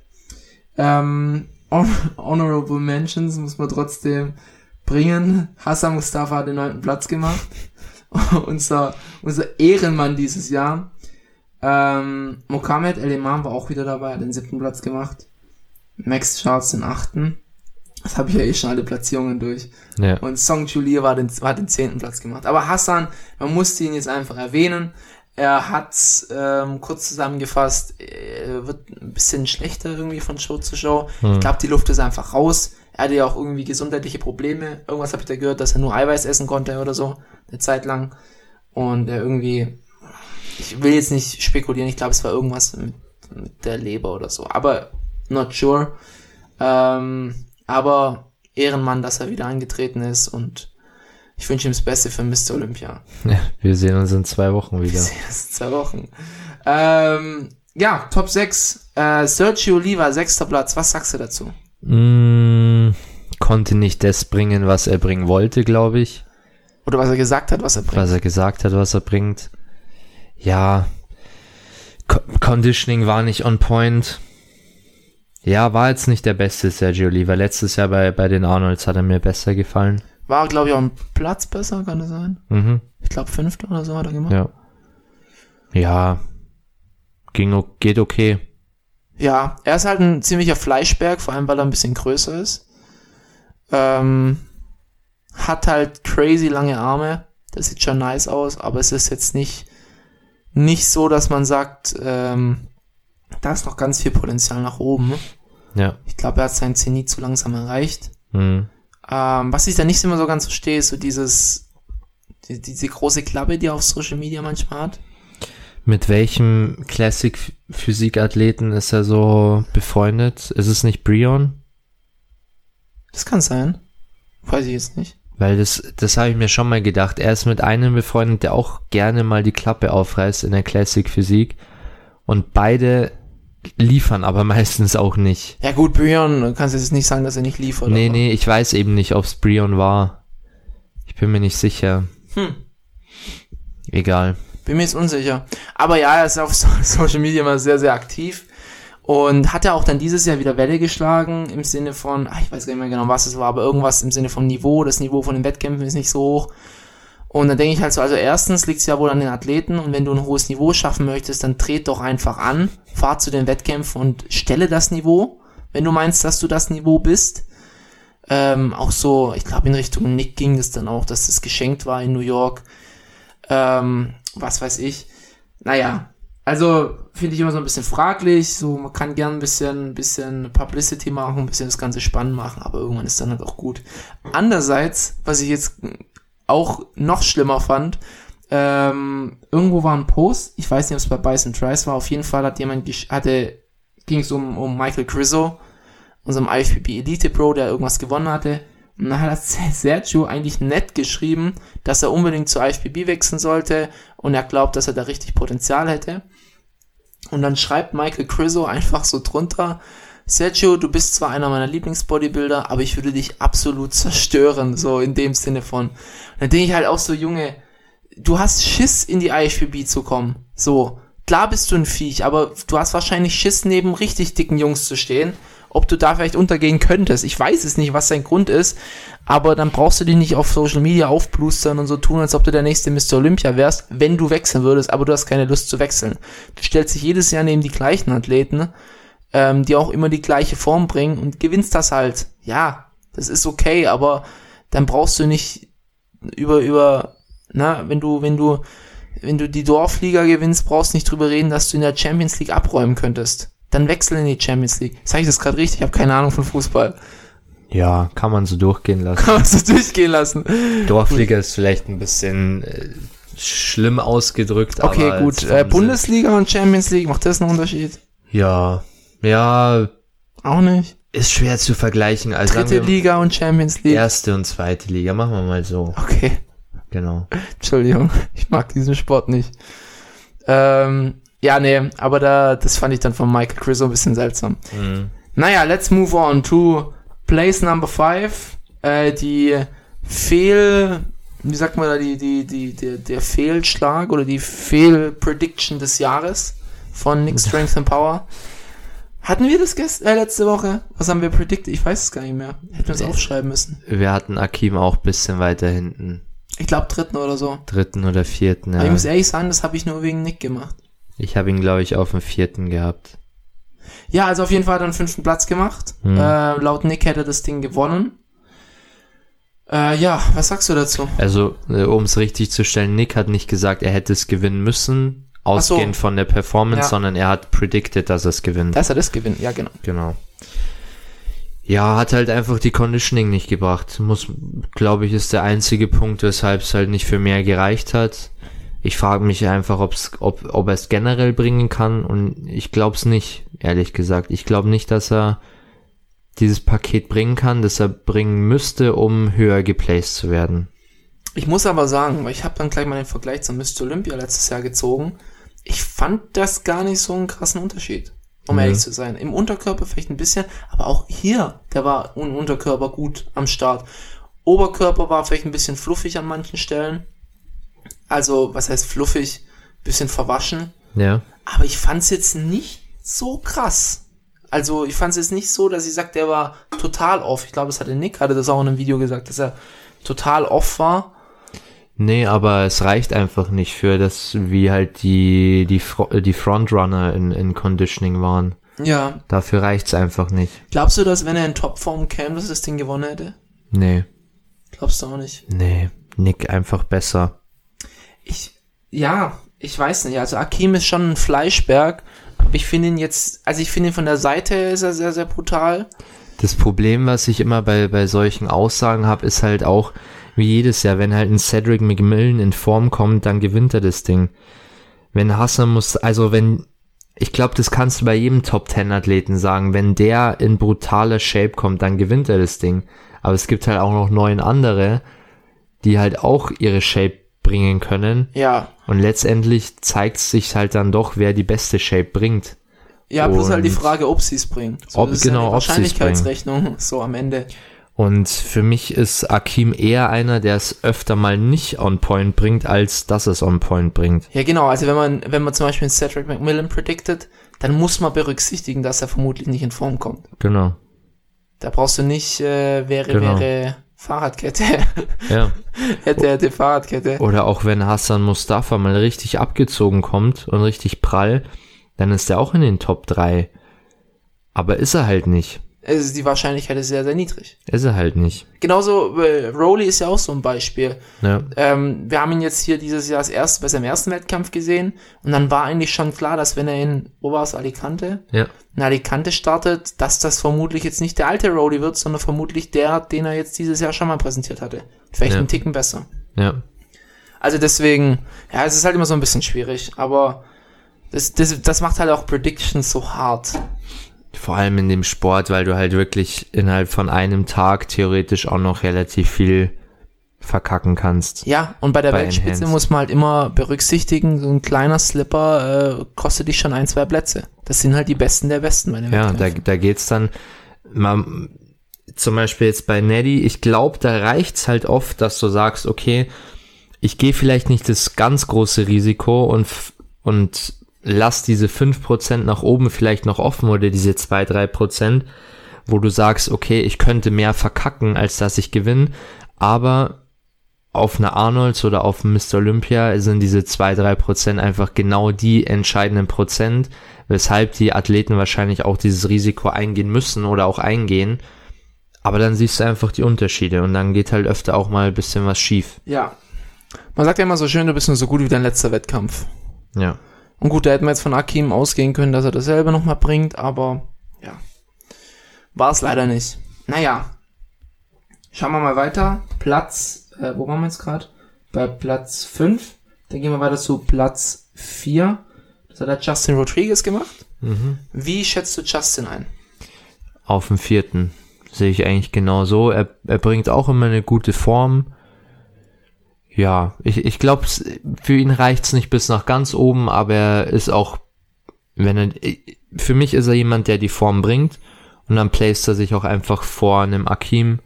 Speaker 1: Ähm, Honorable Mentions muss man trotzdem bringen. Hassan Mustafa hat den neunten Platz gemacht. unser, unser Ehrenmann dieses Jahr. Ähm, Mohamed El Imam war auch wieder dabei, hat den siebten Platz gemacht. Max Charles den achten. Das habe ich ja eh schon alle Platzierungen durch.
Speaker 2: Ja.
Speaker 1: Und Song Julia war den, war den zehnten Platz gemacht. Aber Hassan, man musste ihn jetzt einfach erwähnen. Er hat ähm, kurz zusammengefasst, er wird ein bisschen schlechter irgendwie von Show zu Show. Ich glaube, die Luft ist einfach raus. Er hatte ja auch irgendwie gesundheitliche Probleme. Irgendwas habe ich da gehört, dass er nur Eiweiß essen konnte oder so, eine Zeit lang. Und er irgendwie, ich will jetzt nicht spekulieren, ich glaube, es war irgendwas mit, mit der Leber oder so. Aber not sure. Ähm, aber Ehrenmann, dass er wieder angetreten ist und ich wünsche ihm das Beste für Mr. Olympia.
Speaker 2: ja. Wir sehen uns in zwei Wochen wieder.
Speaker 1: Das zwei Wochen. Ähm, ja, Top 6. Äh, Sergio Oliva, sechster Platz. Was sagst du dazu?
Speaker 2: Mm, konnte nicht das bringen, was er bringen wollte, glaube ich.
Speaker 1: Oder was er gesagt hat, was er bringt?
Speaker 2: Was er gesagt hat, was er bringt. Ja. Co Conditioning war nicht on point. Ja, war jetzt nicht der beste Sergio Oliva. Letztes Jahr bei, bei den Arnolds hat er mir besser gefallen.
Speaker 1: War, glaube ich, auch ein Platz besser, kann das sein?
Speaker 2: Mhm.
Speaker 1: Ich glaube, fünfter oder so hat er gemacht.
Speaker 2: Ja. Ja. Ging, geht okay.
Speaker 1: Ja, er ist halt ein ziemlicher Fleischberg, vor allem weil er ein bisschen größer ist. Ähm, hat halt crazy lange Arme. Das sieht schon nice aus, aber es ist jetzt nicht, nicht so, dass man sagt, ähm, da ist noch ganz viel Potenzial nach oben.
Speaker 2: Ja.
Speaker 1: Ich glaube, er hat sein Zenit zu langsam erreicht.
Speaker 2: Mhm.
Speaker 1: Ähm, was ich da nicht immer so ganz verstehe, ist so dieses, die, diese große Klappe, die er auf Social Media manchmal hat.
Speaker 2: Mit welchem Classic-Physikathleten ist er so befreundet? Ist es nicht Brion?
Speaker 1: Das kann sein. Weiß ich jetzt nicht.
Speaker 2: Weil das, das habe ich mir schon mal gedacht. Er ist mit einem befreundet, der auch gerne mal die Klappe aufreißt in der Classic Physik. Und beide liefern aber meistens auch nicht.
Speaker 1: Ja gut, Björn, du kannst jetzt nicht sagen, dass er nicht liefert.
Speaker 2: nee,
Speaker 1: aber-
Speaker 2: nee, ich weiß eben nicht, ob es Brion war. Ich bin mir nicht sicher.
Speaker 1: Hm.
Speaker 2: Egal.
Speaker 1: Bin mir jetzt unsicher. Aber ja, er ist auf So- Social Media immer sehr, sehr aktiv. Und hat er auch dann dieses Jahr wieder Welle geschlagen im Sinne von, ach, ich weiß gar nicht mehr genau, was es war, aber irgendwas im Sinne von Niveau. Das Niveau von den Wettkämpfen ist nicht so hoch. Und dann denke ich halt so, also erstens liegt es ja wohl an den Athleten und wenn du ein hohes Niveau schaffen möchtest, dann tret doch einfach an, fahr zu den Wettkämpfen und stelle das Niveau, wenn du meinst, dass du das Niveau bist. Ähm, auch so, ich glaube in Richtung Nick ging es dann auch, dass es geschenkt war in New York. Ähm, was weiß ich. Naja, also finde ich immer so ein bisschen fraglich. So, man kann gern ein bisschen, bisschen Publicity machen, ein bisschen das Ganze spannend machen, aber irgendwann ist dann halt auch gut. Andererseits, was ich jetzt auch noch schlimmer fand, ähm, irgendwo war ein Post, ich weiß nicht, ob es bei Bison Trice war, auf jeden Fall hat jemand, hatte, ging es um, um Michael Crizzo, unserem IFBB Elite Pro, der irgendwas gewonnen hatte. Und dann hat Sergio eigentlich nett geschrieben, dass er unbedingt zur IFBB wechseln sollte und er glaubt, dass er da richtig Potenzial hätte. Und dann schreibt Michael Crizzo einfach so drunter, Sergio, du bist zwar einer meiner Lieblingsbodybuilder, aber ich würde dich absolut zerstören, so in dem Sinne von. Und dann denke ich halt auch so, Junge, du hast Schiss in die IFBB zu kommen. So, klar bist du ein Viech, aber du hast wahrscheinlich Schiss neben richtig dicken Jungs zu stehen. Ob du da vielleicht untergehen könntest. Ich weiß es nicht, was sein Grund ist, aber dann brauchst du dich nicht auf Social Media aufblustern und so tun, als ob du der nächste Mr. Olympia wärst, wenn du wechseln würdest, aber du hast keine Lust zu wechseln. Du stellst dich jedes Jahr neben die gleichen Athleten, ähm, die auch immer die gleiche Form bringen und gewinnst das halt. Ja, das ist okay, aber dann brauchst du nicht über, über, na, wenn du, wenn du, wenn du die Dorfliga gewinnst, brauchst du nicht drüber reden, dass du in der Champions League abräumen könntest. Dann wechsel in die Champions League. Sag ich das gerade richtig? Ich habe keine Ahnung von Fußball.
Speaker 2: Ja, kann man so durchgehen lassen.
Speaker 1: Kann man so durchgehen lassen.
Speaker 2: Dorfliga ist vielleicht ein bisschen äh, schlimm ausgedrückt.
Speaker 1: Okay, gut. Äh, Bundesliga und Champions League, macht das einen Unterschied?
Speaker 2: Ja, ja,
Speaker 1: Auch nicht.
Speaker 2: ist schwer zu vergleichen. Also
Speaker 1: Dritte Liga und Champions League.
Speaker 2: erste und zweite Liga, machen wir mal so.
Speaker 1: Okay.
Speaker 2: Genau.
Speaker 1: Entschuldigung, ich mag diesen Sport nicht. Ähm, ja, nee, aber da, das fand ich dann von Michael Crizzo ein bisschen seltsam.
Speaker 2: Mhm.
Speaker 1: Naja, let's move on to place number five. Äh, die Fehl, wie sagt man da, die, die, die, der, der Fehlschlag oder die Fehlprediction des Jahres von Nick Strength and Power. Hatten wir das gest äh, letzte Woche? Was haben wir predicted? Ich weiß es gar nicht mehr. Hätten wir es aufschreiben müssen.
Speaker 2: Wir hatten Akim auch bisschen weiter hinten.
Speaker 1: Ich glaube dritten oder so.
Speaker 2: Dritten oder vierten, ja.
Speaker 1: Aber ich muss ehrlich sagen, das habe ich nur wegen Nick gemacht.
Speaker 2: Ich habe ihn, glaube ich, auf dem vierten gehabt.
Speaker 1: Ja, also auf jeden Fall hat er einen fünften Platz gemacht.
Speaker 2: Hm.
Speaker 1: Äh, laut Nick hätte er das Ding gewonnen. Äh, ja, was sagst du dazu?
Speaker 2: Also, äh, um es richtig zu stellen, Nick hat nicht gesagt, er hätte es gewinnen müssen, ausgehend von der Performance,
Speaker 1: Ja.
Speaker 2: sondern er hat predicted, dass er es gewinnt.
Speaker 1: Dass er das gewinnt, ja genau.
Speaker 2: Genau. Ja, hat halt einfach die Conditioning nicht gebracht. Muss, glaube ich, ist der einzige Punkt, weshalb es halt nicht für mehr gereicht hat. Ich frage mich einfach, ob's, ob, ob er es generell bringen kann und ich glaube es nicht, ehrlich gesagt. Ich glaube nicht, dass er dieses Paket bringen kann, das er bringen müsste, um höher geplaced zu werden.
Speaker 1: Ich muss aber sagen, weil ich habe dann gleich mal den Vergleich zum Mr. Olympia letztes Jahr gezogen. Ich fand das gar nicht so einen krassen Unterschied, um
Speaker 2: Mhm.
Speaker 1: ehrlich zu sein. Im Unterkörper vielleicht ein bisschen, aber auch hier, der war im Unterkörper gut am Start. Oberkörper war vielleicht ein bisschen fluffig an manchen Stellen. Also, was heißt fluffig? Bisschen verwaschen.
Speaker 2: Ja.
Speaker 1: Aber ich fand's jetzt nicht so krass. Also, ich fand's jetzt nicht so, dass ich sag, der war total off. Ich glaube, das hatte Nick gerade das auch in einem Video gesagt, dass er total off war.
Speaker 2: Nee, aber es reicht einfach nicht für das, wie halt die, die, die Frontrunner in, in Conditioning waren.
Speaker 1: Ja.
Speaker 2: Dafür reicht's einfach nicht.
Speaker 1: Glaubst du, dass wenn er in Topform käme, dass er das Ding gewonnen hätte?
Speaker 2: Nee,
Speaker 1: Glaubst du auch nicht?
Speaker 2: nee, Nick einfach besser.
Speaker 1: Ich, ja, ich weiß nicht. Also Akim ist schon ein Fleischberg. Aber ich finde ihn jetzt, also ich finde ihn von der Seite ist er sehr, sehr brutal.
Speaker 2: Das Problem, was ich immer bei, bei solchen Aussagen habe, ist halt auch, wie jedes Jahr, wenn halt ein Cedric McMillan in Form kommt, dann gewinnt er das Ding. Wenn Hassan muss, also wenn, ich glaube, das kannst du bei jedem Top Ten Athleten sagen, wenn der in brutaler Shape kommt, dann gewinnt er das Ding. Aber es gibt halt auch noch neun andere, die halt auch ihre Shape bringen können.
Speaker 1: Ja.
Speaker 2: Und letztendlich zeigt sich halt dann doch, wer die beste Shape bringt.
Speaker 1: Ja, plus halt die Frage, ob sie es bringen. So,
Speaker 2: Ob-
Speaker 1: das
Speaker 2: genau, ob
Speaker 1: ja
Speaker 2: bringen.
Speaker 1: Wahrscheinlichkeitsrechnung, so am Ende.
Speaker 2: Und für mich ist Akim eher einer, der es öfter mal nicht on point bringt, als dass es on point bringt.
Speaker 1: Ja, genau. Also wenn man, wenn man zum Beispiel einen Cedric McMillan predicted, dann muss man berücksichtigen, dass er vermutlich nicht in Form kommt.
Speaker 2: Genau.
Speaker 1: Da brauchst du nicht, äh, wäre,
Speaker 2: Genau.
Speaker 1: wäre Fahrradkette.
Speaker 2: Ja.
Speaker 1: hätte, hätte Fahrradkette.
Speaker 2: Oder auch wenn Hassan Mustafa mal richtig abgezogen kommt und richtig prall, dann ist er auch in den Top 3. Aber ist er halt nicht.
Speaker 1: Also die Wahrscheinlichkeit ist sehr, sehr niedrig.
Speaker 2: Ist er halt nicht.
Speaker 1: Genauso, äh, Rowley ist ja auch so ein Beispiel.
Speaker 2: Ja.
Speaker 1: Ähm, wir haben ihn jetzt hier dieses Jahr das erste, bei seinem ersten Wettkampf gesehen und dann war eigentlich schon klar, dass wenn er in, es, Alicante?
Speaker 2: Ja.
Speaker 1: In Alicante startet, dass das vermutlich jetzt nicht der alte Rowley wird, sondern vermutlich der, den er jetzt dieses Jahr schon mal präsentiert hatte. Vielleicht
Speaker 2: Ja.
Speaker 1: einen Ticken besser.
Speaker 2: Ja.
Speaker 1: Also deswegen, ja, es ist halt immer so ein bisschen schwierig, aber das, das, das macht halt auch Predictions so hart.
Speaker 2: Vor allem in dem Sport, weil du halt wirklich innerhalb von einem Tag theoretisch auch noch relativ viel verkacken kannst.
Speaker 1: Ja, und bei der
Speaker 2: Bei
Speaker 1: Weltspitze
Speaker 2: Enhanced.
Speaker 1: muss man halt immer berücksichtigen, so ein kleiner Slipper äh, kostet dich schon ein, zwei Plätze. Das sind halt die Besten der Besten bei den
Speaker 2: Ja, da, da geht's dann mal, zum Beispiel jetzt bei Neddy, ich glaube, da reicht's halt oft, dass du sagst, okay, ich gehe vielleicht nicht das ganz große Risiko und, und lass diese 5% nach oben vielleicht noch offen oder diese 2-3%, wo du sagst, okay, ich könnte mehr verkacken, als dass ich gewinne, aber auf einer Arnolds oder auf einem Mr. Olympia sind diese 2-3% einfach genau die entscheidenden Prozent, weshalb die Athleten wahrscheinlich auch dieses Risiko eingehen müssen oder auch eingehen. Aber dann siehst du einfach die Unterschiede und dann geht halt öfter auch mal ein bisschen was schief.
Speaker 1: Ja. Man sagt ja immer so schön, du bist nur so gut wie dein letzter Wettkampf.
Speaker 2: Ja.
Speaker 1: Und gut, da hätten wir jetzt von Akim ausgehen können, dass er dasselbe nochmal bringt, aber ja. War es leider nicht. Naja. Schauen wir mal weiter. Platz, äh, wo waren wir jetzt gerade? Bei Platz 5. Dann gehen wir weiter zu Platz 4. Das hat der Justin Rodriguez gemacht.
Speaker 2: Mhm.
Speaker 1: Wie schätzt du Justin ein?
Speaker 2: Auf dem vierten sehe ich eigentlich genau so. Er, er bringt auch immer eine gute Form. Ja, ich, ich glaube, für ihn reicht's nicht bis nach ganz oben, aber er ist auch, wenn er, für mich ist er jemand, der die Form bringt und dann placed er sich auch einfach vor einem Akim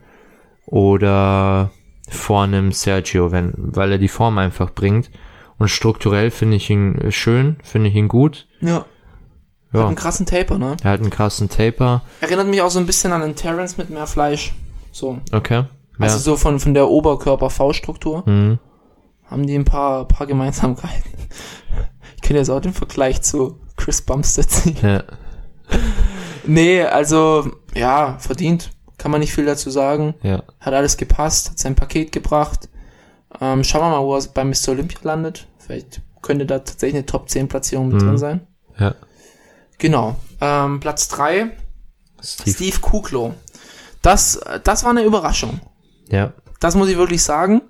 Speaker 2: oder vor einem Sergio, wenn, weil er die Form einfach bringt. Und strukturell finde ich ihn schön, finde ich ihn gut.
Speaker 1: Ja.
Speaker 2: Ja.
Speaker 1: Hat einen krassen Taper, ne?
Speaker 2: Er hat einen krassen Taper.
Speaker 1: Erinnert mich auch so ein bisschen an einen Terrence mit mehr Fleisch. So.
Speaker 2: Okay.
Speaker 1: Also so von, von der Oberkörper-V-Struktur
Speaker 2: Mhm.
Speaker 1: haben die ein paar, paar Gemeinsamkeiten. Ich könnte jetzt auch den Vergleich zu Chris Bumstead ziehen.
Speaker 2: ja.
Speaker 1: Nee, also, ja, verdient. Kann man nicht viel dazu sagen.
Speaker 2: Ja.
Speaker 1: Hat alles gepasst, hat sein Paket gebracht. Ähm, schauen wir mal, wo er bei Mr. Olympia landet. Vielleicht könnte da tatsächlich eine Top 10 Platzierung mit
Speaker 2: Mhm.
Speaker 1: drin sein.
Speaker 2: Ja.
Speaker 1: Genau. Ähm, Platz 3,
Speaker 2: Steve.
Speaker 1: Steve Kuklo. Das, das war eine Überraschung.
Speaker 2: Ja.
Speaker 1: Das muss ich wirklich sagen.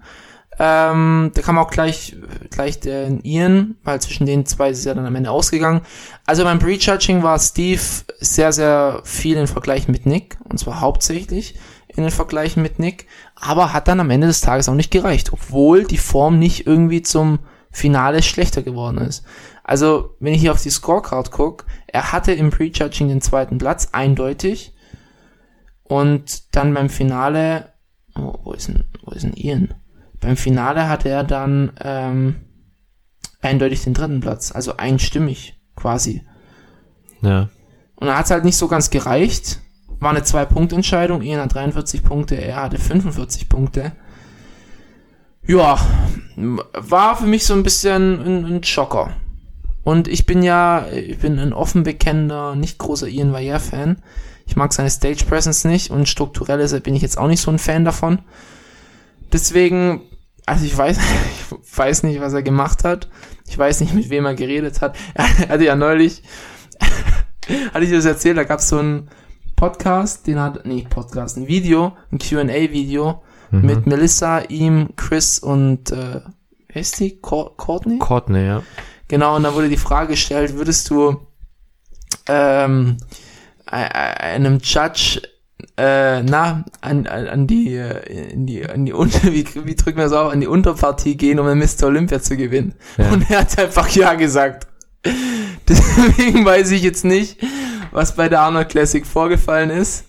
Speaker 1: Ähm, da kam auch gleich, gleich der Ian, weil zwischen den zwei ist ja dann am Ende ausgegangen. Also beim Prejudging war Steve sehr, sehr viel in Vergleichen mit Nick, und zwar hauptsächlich in den Vergleichen mit Nick, aber hat dann am Ende des Tages auch nicht gereicht, obwohl die Form nicht irgendwie zum Finale schlechter geworden ist. Also, wenn ich hier auf die Scorecard gucke, er hatte im Prejudging den zweiten Platz, eindeutig. Und dann beim Finale, oh, wo ist denn, wo ist denn Ian? Beim Finale hatte er dann ähm, eindeutig den dritten Platz, also einstimmig quasi.
Speaker 2: Ja.
Speaker 1: Und dann hat es halt nicht so ganz gereicht. War eine Zwei-Punkt-Entscheidung. Ian hat 43 Punkte, er hatte 45 Punkte. Ja, war für mich so ein bisschen ein, ein Schocker. Und ich bin ja, ich bin ein offen bekennender, nicht großer Ian Valliere-Fan. Ich mag seine Stage Presence nicht und strukturell ist, bin ich jetzt auch nicht so ein Fan davon. Deswegen, also ich weiß, ich weiß nicht, was er gemacht hat. Ich weiß nicht, mit wem er geredet hat. Er hatte ja neulich, hatte ich das erzählt, da gab es so einen Podcast, den hat, nee, Podcast, ein Video, ein Q&A-Video
Speaker 2: Mhm.
Speaker 1: mit Melissa, ihm, Chris und, äh, wer ist die? Cour- Courtney?
Speaker 2: Courtney, ja.
Speaker 1: Genau, und da wurde die Frage gestellt, würdest du ähm, einem Judge äh, na, an, an, an die, äh, in die, an die Unter, wie, wie drücken wir das auf, an die Unterpartie gehen, um ein Mr. Olympia zu gewinnen.
Speaker 2: Ja.
Speaker 1: Und er hat einfach Ja gesagt. Deswegen weiß ich jetzt nicht, was bei der Arnold Classic vorgefallen ist.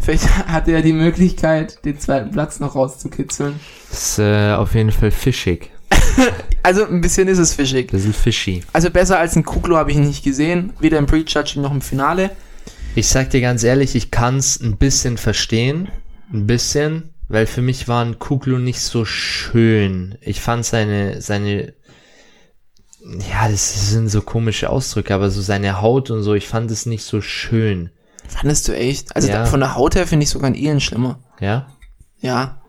Speaker 1: Vielleicht hatte er die Möglichkeit, den zweiten Platz noch rauszukitzeln.
Speaker 2: Ist äh, auf jeden Fall fischig.
Speaker 1: Also ein bisschen ist es fischig.
Speaker 2: Das ist fishy.
Speaker 1: Also besser als ein Kuglo habe ich nicht gesehen, weder im Pre-Judging noch im Finale.
Speaker 2: Ich sag dir ganz ehrlich, ich kann's ein bisschen verstehen. Ein bisschen. Weil für mich war ein Kuglu nicht so schön. Ich fand seine, seine, ja, das sind so komische Ausdrücke, aber so seine Haut und so, ich fand es nicht so schön.
Speaker 1: Fandest du echt? Also
Speaker 2: Ja.
Speaker 1: von der Haut her finde ich sogar einen Ian schlimmer.
Speaker 2: Ja?
Speaker 1: Ja.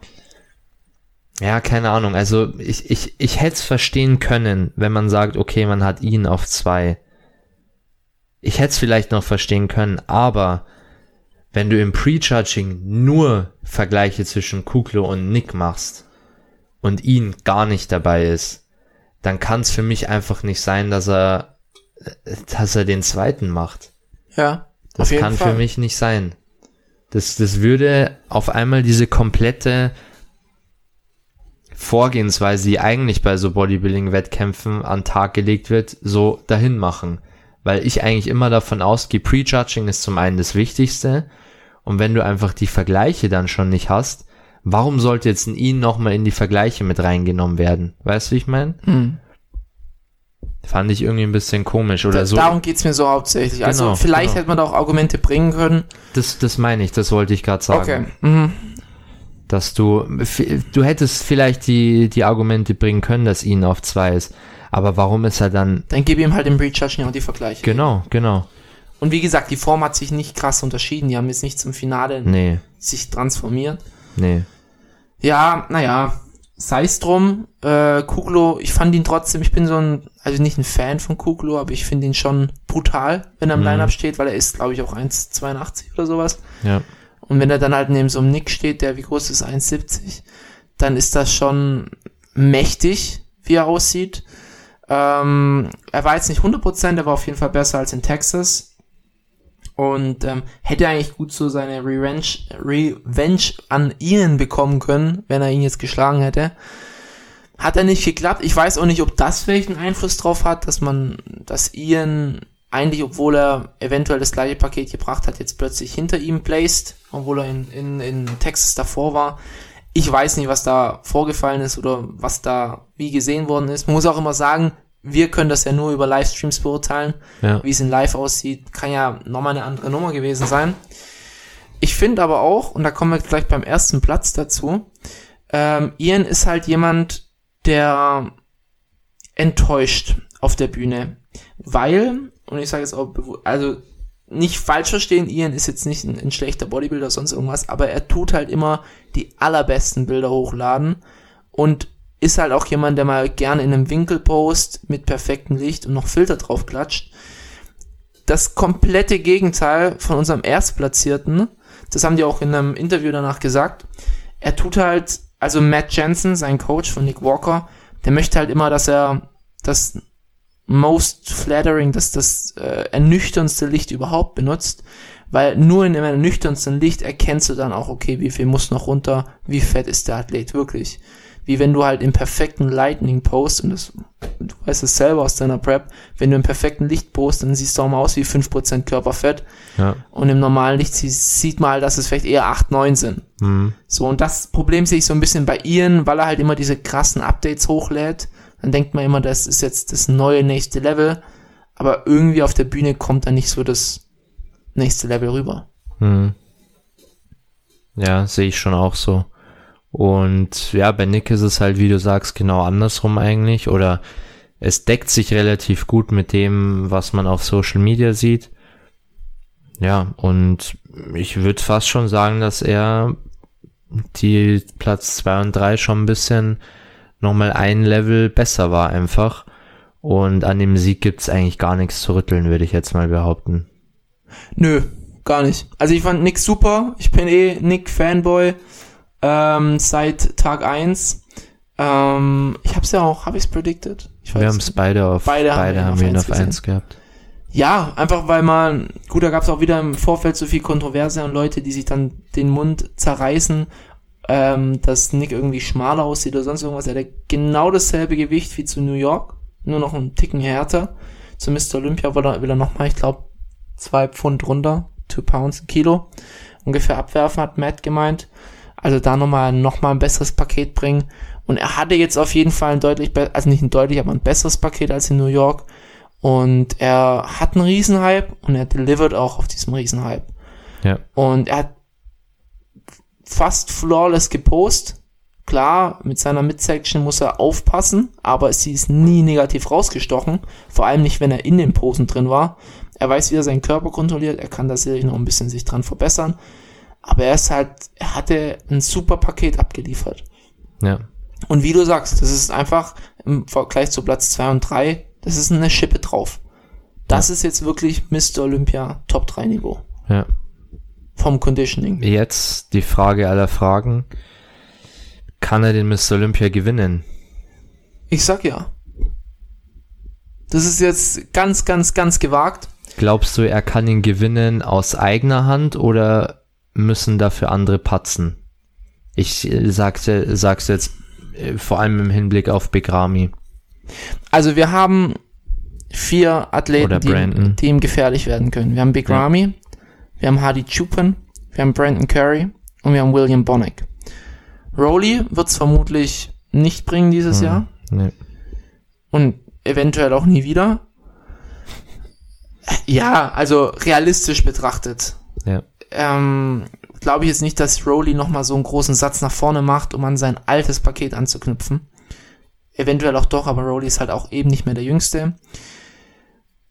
Speaker 2: Ja, keine Ahnung. Also ich, ich, ich hätte es verstehen können, wenn man sagt, okay, man hat ihn auf zwei. Ich hätte es vielleicht noch verstehen können, aber wenn du im Prejudging nur Vergleiche zwischen Kuklo und Nick machst und ihn gar nicht dabei ist, dann kann es für mich einfach nicht sein, dass er, dass er den zweiten macht.
Speaker 1: Ja.
Speaker 2: Das
Speaker 1: auf jeden
Speaker 2: kann
Speaker 1: Fall.
Speaker 2: für mich nicht sein. Das, das würde auf einmal diese komplette Vorgehensweise, die eigentlich bei so Bodybuilding-Wettkämpfen an Tag gelegt wird, so dahin machen. Weil ich eigentlich immer davon ausgehe, Prejudging ist zum einen das Wichtigste. Und wenn du einfach die Vergleiche dann schon nicht hast, warum sollte jetzt ein ihn nochmal in die Vergleiche mit reingenommen werden? Weißt du, wie ich meine?
Speaker 1: Hm.
Speaker 2: Fand ich irgendwie ein bisschen komisch oder
Speaker 1: Da,
Speaker 2: so.
Speaker 1: Darum geht's mir so hauptsächlich. Also
Speaker 2: Genau,
Speaker 1: vielleicht
Speaker 2: genau.
Speaker 1: hätte man da auch Argumente bringen können.
Speaker 2: Das, das meine ich, das wollte ich gerade sagen.
Speaker 1: Okay. Mhm.
Speaker 2: dass du, du hättest vielleicht die, die Argumente bringen können, dass ihn auf zwei ist. Aber warum ist er dann,
Speaker 1: Dann gebe ihm halt im Pre-Judging auch die Vergleiche.
Speaker 2: genau, genau,
Speaker 1: Und wie gesagt, die Form hat sich nicht krass unterschieden. Die haben jetzt nicht zum Finale
Speaker 2: nee,
Speaker 1: sich transformiert.
Speaker 2: nee,
Speaker 1: Ja, naja, sei es drum. Äh, Kuglo, ich fand ihn trotzdem, ich bin so ein, also nicht ein Fan von Kuglo, aber ich finde ihn schon brutal, wenn er im
Speaker 2: Mhm.
Speaker 1: Line-Up steht, weil er ist, glaube ich, auch 1,82 oder sowas.
Speaker 2: ja,
Speaker 1: Und wenn er dann halt neben so einem Nick steht, der wie groß ist, 1,70, dann ist das schon mächtig, wie er aussieht. Ähm, er war jetzt nicht 100%, er war auf jeden Fall besser als in Texas. Und ähm, hätte eigentlich gut so seine Revenge, Revenge an Ian bekommen können, wenn er ihn jetzt geschlagen hätte. Hat er nicht geklappt. Ich weiß auch nicht, ob das einen Einfluss drauf hat, dass man, dass Ian eigentlich, obwohl er eventuell das gleiche Paket gebracht hat, jetzt plötzlich hinter ihm placed, obwohl er in, in, in Texas davor war. Ich weiß nicht, was da vorgefallen ist oder was da wie gesehen worden ist. Man muss auch immer sagen, wir können das ja nur über Livestreams beurteilen.
Speaker 2: Ja.
Speaker 1: Wie es in Live aussieht, kann ja nochmal eine andere Nummer gewesen sein. Ich finde aber auch, und da kommen wir gleich beim ersten Platz dazu, ähm, Ian ist halt jemand, der enttäuscht auf der Bühne. Weil, und ich sage jetzt auch, also nicht falsch verstehen, Ian ist jetzt nicht ein, ein schlechter Bodybuilder, sonst irgendwas, aber er tut halt immer die allerbesten Bilder hochladen und ist halt auch jemand, der mal gerne in einem Winkel post mit perfektem Licht und noch Filter drauf klatscht. Das komplette Gegenteil von unserem Erstplatzierten, das haben die auch in einem Interview danach gesagt. Er tut halt, also Matt Jensen, sein Coach von Nick Walker, der möchte halt immer, dass er das most flattering, dass das äh, ernüchterndste Licht überhaupt benutzt, weil nur in dem ernüchterndsten Licht erkennst du dann auch, okay, wie viel muss noch runter, wie fett ist der Athlet wirklich. Wie wenn du halt im perfekten Lightning post, und das, du weißt es selber aus deiner Prep, wenn du im perfekten Licht post, dann siehst du auch mal aus wie 5% Körperfett.
Speaker 2: Ja.
Speaker 1: Und im normalen Licht sie- sieht man halt, dass es vielleicht eher 8, 9 sind.
Speaker 2: Mhm.
Speaker 1: So, und das Problem sehe ich so ein bisschen bei Ian, weil er halt immer diese krassen Updates hochlädt. Dann denkt man immer, das ist jetzt das neue nächste Level. Aber irgendwie auf der Bühne kommt da nicht so das nächste Level rüber.
Speaker 2: Mhm. Ja, sehe ich schon auch so. Und ja, bei Nick ist es halt, wie du sagst, genau andersrum eigentlich. Oder es deckt sich relativ gut mit dem, was man auf Social Media sieht. Ja, und ich würde fast schon sagen, dass er die Platz zwei und drei schon ein bisschen nochmal ein Level besser war einfach. Und an dem Sieg gibt's eigentlich gar nichts zu rütteln, würde ich jetzt mal behaupten.
Speaker 1: Nö, gar nicht. Also ich fand Nick super. Ich bin eh Nick-Fanboy ähm, seit Tag 1. Ähm, ich hab's ja auch, hab ich's predicted? Ich
Speaker 2: Wir haben es beide auf
Speaker 1: Beide
Speaker 2: beide,
Speaker 1: haben wir
Speaker 2: wir ihn
Speaker 1: auf
Speaker 2: auf
Speaker 1: eins
Speaker 2: eins gehabt.
Speaker 1: Ja, einfach weil man, gut, da gab es auch wieder im Vorfeld so viel Kontroverse und Leute, die sich dann den Mund zerreißen, ähm, dass Nick irgendwie schmaler aussieht oder sonst irgendwas. Er hat genau dasselbe Gewicht wie zu New York, nur noch einen Ticken härter. Zu Mr. Olympia will er, will er nochmal, ich glaube, zwei Pfund runter, two pounds, ein Kilo, ungefähr abwerfen, hat Matt gemeint. Also da nochmal noch mal ein besseres Paket bringen. Und er hatte jetzt auf jeden Fall ein deutlich, also nicht ein deutlich, aber ein besseres Paket als in New York. Und er hat einen Riesenhype und er delivert auch auf diesem Riesenhype.
Speaker 2: Ja.
Speaker 1: Und er hat fast flawless gepostet. Klar, mit seiner Midsection muss er aufpassen, aber sie ist nie negativ rausgestochen. Vor allem nicht, wenn er in den Posen drin war. Er weiß, wie er seinen Körper kontrolliert. Er kann da sicherlich noch ein bisschen sich dran verbessern. Aber er ist halt, er hatte ein super Paket abgeliefert.
Speaker 2: Ja.
Speaker 1: Und wie du sagst, das ist einfach im Vergleich zu Platz 2 und 3, das ist eine Schippe drauf. Das ist jetzt wirklich Mr. Olympia Top 3 Niveau.
Speaker 2: Ja.
Speaker 1: Vom Conditioning.
Speaker 2: Jetzt die Frage aller Fragen. Kann er den Mr. Olympia gewinnen?
Speaker 1: Ich sag ja. Das ist jetzt ganz, ganz, ganz gewagt.
Speaker 2: Glaubst du, er kann ihn gewinnen aus eigener Hand oder müssen dafür andere patzen? Ich äh, sagte, sag's jetzt äh, vor allem im Hinblick auf Begrami.
Speaker 1: Also wir haben vier Athleten, die, die ihm gefährlich werden können. Wir haben Big
Speaker 2: Ja.
Speaker 1: Ramy, wir haben Hardy Chupin, wir haben Brandon Curry und wir haben William Bonnick. Rowley wird's vermutlich nicht bringen dieses
Speaker 2: Hm.
Speaker 1: Jahr
Speaker 2: Nee.
Speaker 1: und eventuell auch nie wieder. Ja, also realistisch betrachtet
Speaker 2: Ja.
Speaker 1: ähm, glaube ich jetzt nicht, dass Rowley nochmal so einen großen Satz nach vorne macht, um an sein altes Paket anzuknüpfen. Eventuell auch doch, aber Rowley ist halt auch eben nicht mehr der Jüngste.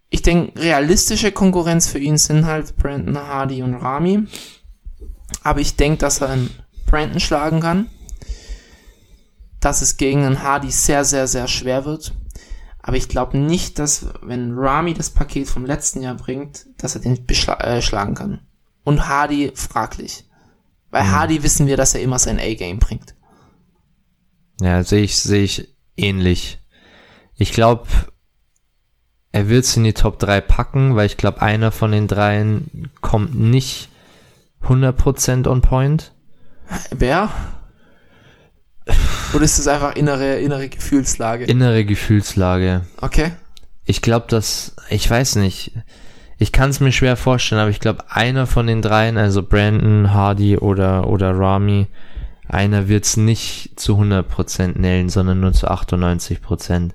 Speaker 1: Ich denke, realistische Konkurrenz für ihn sind halt Brandon Hardy und Rami. Aber ich denke, dass er einen Brandon schlagen kann. Dass es gegen einen Hardy sehr, sehr, sehr schwer wird. Aber ich glaube nicht, dass, wenn Rami das Paket vom letzten Jahr bringt, dass er den äh, schlagen kann. Und Hardy fraglich. Bei Hardy wissen wir, dass er immer sein A-Game bringt.
Speaker 2: Ja, sehe ich, sehe ich ähnlich. Ich glaube, er wird es in die Top 3 packen, weil ich glaube, einer von den dreien kommt nicht 100% on point.
Speaker 1: Wer? Oder ist das einfach innere, innere Gefühlslage?
Speaker 2: Innere Gefühlslage.
Speaker 1: Okay.
Speaker 2: Ich glaube, dass, ich weiß nicht, ich kann es mir schwer vorstellen, aber ich glaube, einer von den dreien, also Brandon, Hardy oder, oder Rami, einer wird es nicht zu 100% nailen, sondern nur zu 98%.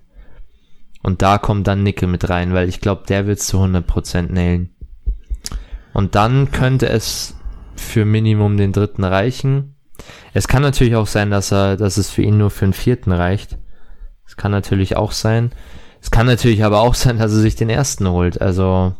Speaker 2: Und da kommt dann Nickel mit rein, weil ich glaube, der wird zu 100% nailen. Und dann könnte es für Minimum den dritten reichen. Es kann natürlich auch sein, dass er, dass es für ihn nur für den vierten reicht. Es kann natürlich auch sein. Es kann natürlich aber auch sein, dass er sich den ersten holt. Also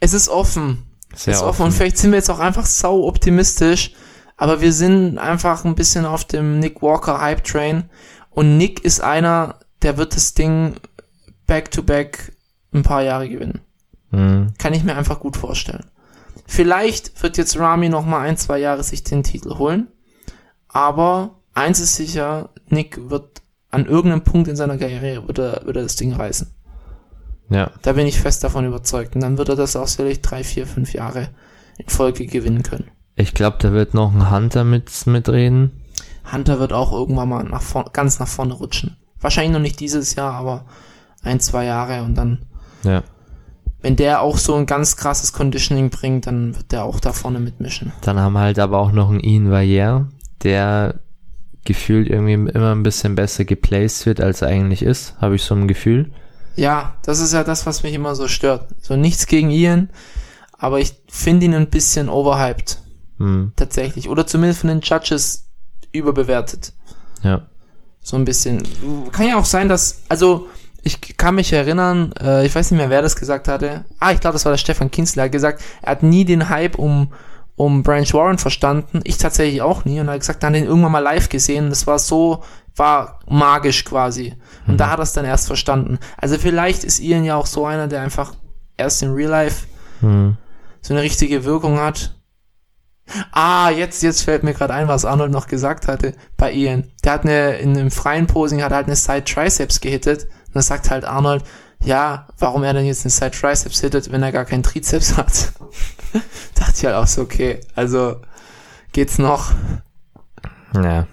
Speaker 1: Es ist offen.
Speaker 2: sehr
Speaker 1: ist offen. Und vielleicht sind wir jetzt auch einfach sau optimistisch, aber wir sind einfach ein bisschen auf dem Nick Walker Hype Train. Und Nick ist einer, der wird das Ding back to back ein paar Jahre gewinnen.
Speaker 2: Hm,
Speaker 1: Kann ich mir einfach gut vorstellen. Vielleicht wird jetzt Rami noch mal ein, zwei Jahre sich den Titel holen. Aber eins ist sicher, Nick wird an irgendeinem Punkt in seiner Karriere wird er, wird er das Ding reißen.
Speaker 2: ja,
Speaker 1: Da bin ich fest davon überzeugt. Und dann wird er das auch sicherlich drei, vier, fünf Jahre in Folge gewinnen können.
Speaker 2: ich glaube, da wird noch ein Hunter mit mitreden.
Speaker 1: Hunter wird auch irgendwann mal nach vorn, ganz nach vorne rutschen. Wahrscheinlich noch nicht dieses Jahr, aber ein, zwei Jahre und dann,
Speaker 2: Ja,
Speaker 1: wenn der auch so ein ganz krasses Conditioning bringt, dann wird der auch da vorne mitmischen.
Speaker 2: dann haben wir halt aber auch noch einen Ian Valliere, der gefühlt irgendwie immer ein bisschen besser geplaced wird, als er eigentlich ist, habe ich so ein Gefühl.
Speaker 1: Ja, das ist ja das, was mich immer so stört. So nichts gegen Ian, aber ich finde ihn ein bisschen overhyped.
Speaker 2: Hm,
Speaker 1: Tatsächlich. Oder zumindest von den Judges überbewertet.
Speaker 2: ja,
Speaker 1: So ein bisschen. Kann ja auch sein, dass, also, ich kann mich erinnern, äh, ich weiß nicht mehr, wer das gesagt hatte. Ah, ich glaube, das war der Stefan Kinzler, er hat gesagt, er hat nie den Hype um, um Branch Warren verstanden. Ich tatsächlich auch nie. Und er hat gesagt, er hat ihn irgendwann mal live gesehen. Das war so, war magisch quasi. Und da hat er es dann erst verstanden. Also vielleicht ist Ian ja auch so einer, der einfach erst in Real Life
Speaker 2: hm,
Speaker 1: so eine richtige Wirkung hat. Ah, jetzt, jetzt fällt mir gerade ein, was Arnold noch gesagt hatte bei Ian. Der hat eine, in einem freien Posing hat er halt eine Side Triceps gehittet. Und dann sagt halt Arnold, ja, warum er denn jetzt eine Side Triceps hittet, wenn er gar keinen Trizeps hat. Dachte ich halt auch so, okay, also geht's noch.
Speaker 2: ja.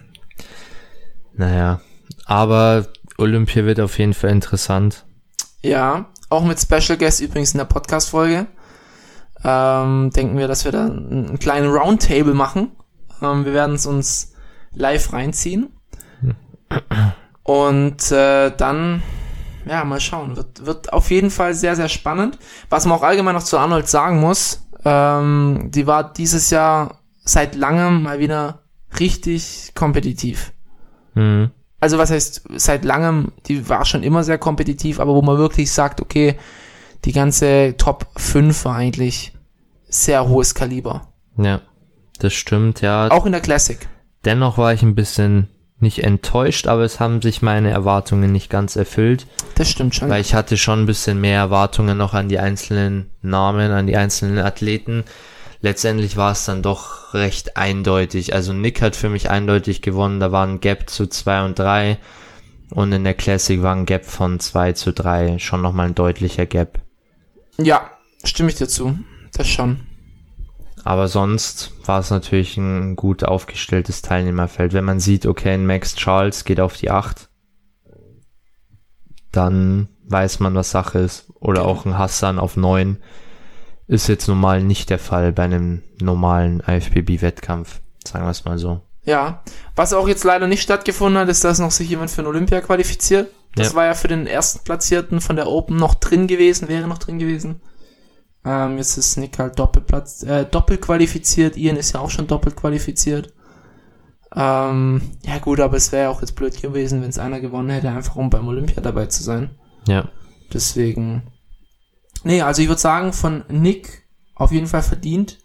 Speaker 2: Naja, aber Olympia wird auf jeden Fall interessant.
Speaker 1: Ja, auch mit Special Guest übrigens in der Podcast-Folge. Ähm, denken wir, dass wir da einen einen kleinen Roundtable machen. Ähm, wir werden es uns live reinziehen. Und äh, dann, ja, mal schauen. Wird, wird auf jeden Fall sehr, sehr spannend. Was man auch allgemein noch zu Arnold sagen muss, ähm, die war dieses Jahr seit langem mal wieder richtig kompetitiv
Speaker 2: Hm,
Speaker 1: also was heißt seit langem, die war schon immer sehr kompetitiv, aber wo man wirklich sagt, okay, die ganze Top 5 war eigentlich sehr hohes Kaliber.
Speaker 2: ja, das stimmt, ja.
Speaker 1: Auch in der Classic.
Speaker 2: Dennoch war ich ein bisschen nicht enttäuscht, aber es haben sich meine Erwartungen nicht ganz erfüllt,
Speaker 1: Das stimmt schon.
Speaker 2: weil ich hatte schon ein bisschen mehr Erwartungen noch an die einzelnen Namen, an die einzelnen Athleten. Letztendlich war es dann doch recht eindeutig. Also Nick hat für mich eindeutig gewonnen, da war ein Gap zu 2 und 3 und in der Classic war ein Gap von 2 zu 3, schon nochmal ein deutlicher Gap.
Speaker 1: Ja, stimme ich dir zu. Das schon.
Speaker 2: Aber sonst war es natürlich ein gut aufgestelltes Teilnehmerfeld. Wenn man sieht, okay, ein Max Charles geht auf die 8, dann weiß man, was Sache ist. Oder auch ein Hassan auf 9 ist jetzt normal nicht der Fall bei einem normalen IFBB-Wettkampf. Sagen wir es mal so.
Speaker 1: Ja. Was auch jetzt leider nicht stattgefunden hat, ist, dass noch sich jemand für ein Olympia qualifiziert. Das
Speaker 2: Ja.
Speaker 1: war ja für den ersten Platzierten von der Open noch drin gewesen, wäre noch drin gewesen. Ähm, jetzt ist Nick halt Doppelplatz, äh, doppelt qualifiziert. Ian ist ja auch schon doppelt qualifiziert. Ähm, ja gut, aber es wäre ja auch jetzt blöd gewesen, wenn es einer gewonnen hätte, einfach um beim Olympia dabei zu sein.
Speaker 2: Ja.
Speaker 1: Deswegen. Nee, also ich würde sagen, von Nick auf jeden Fall verdient.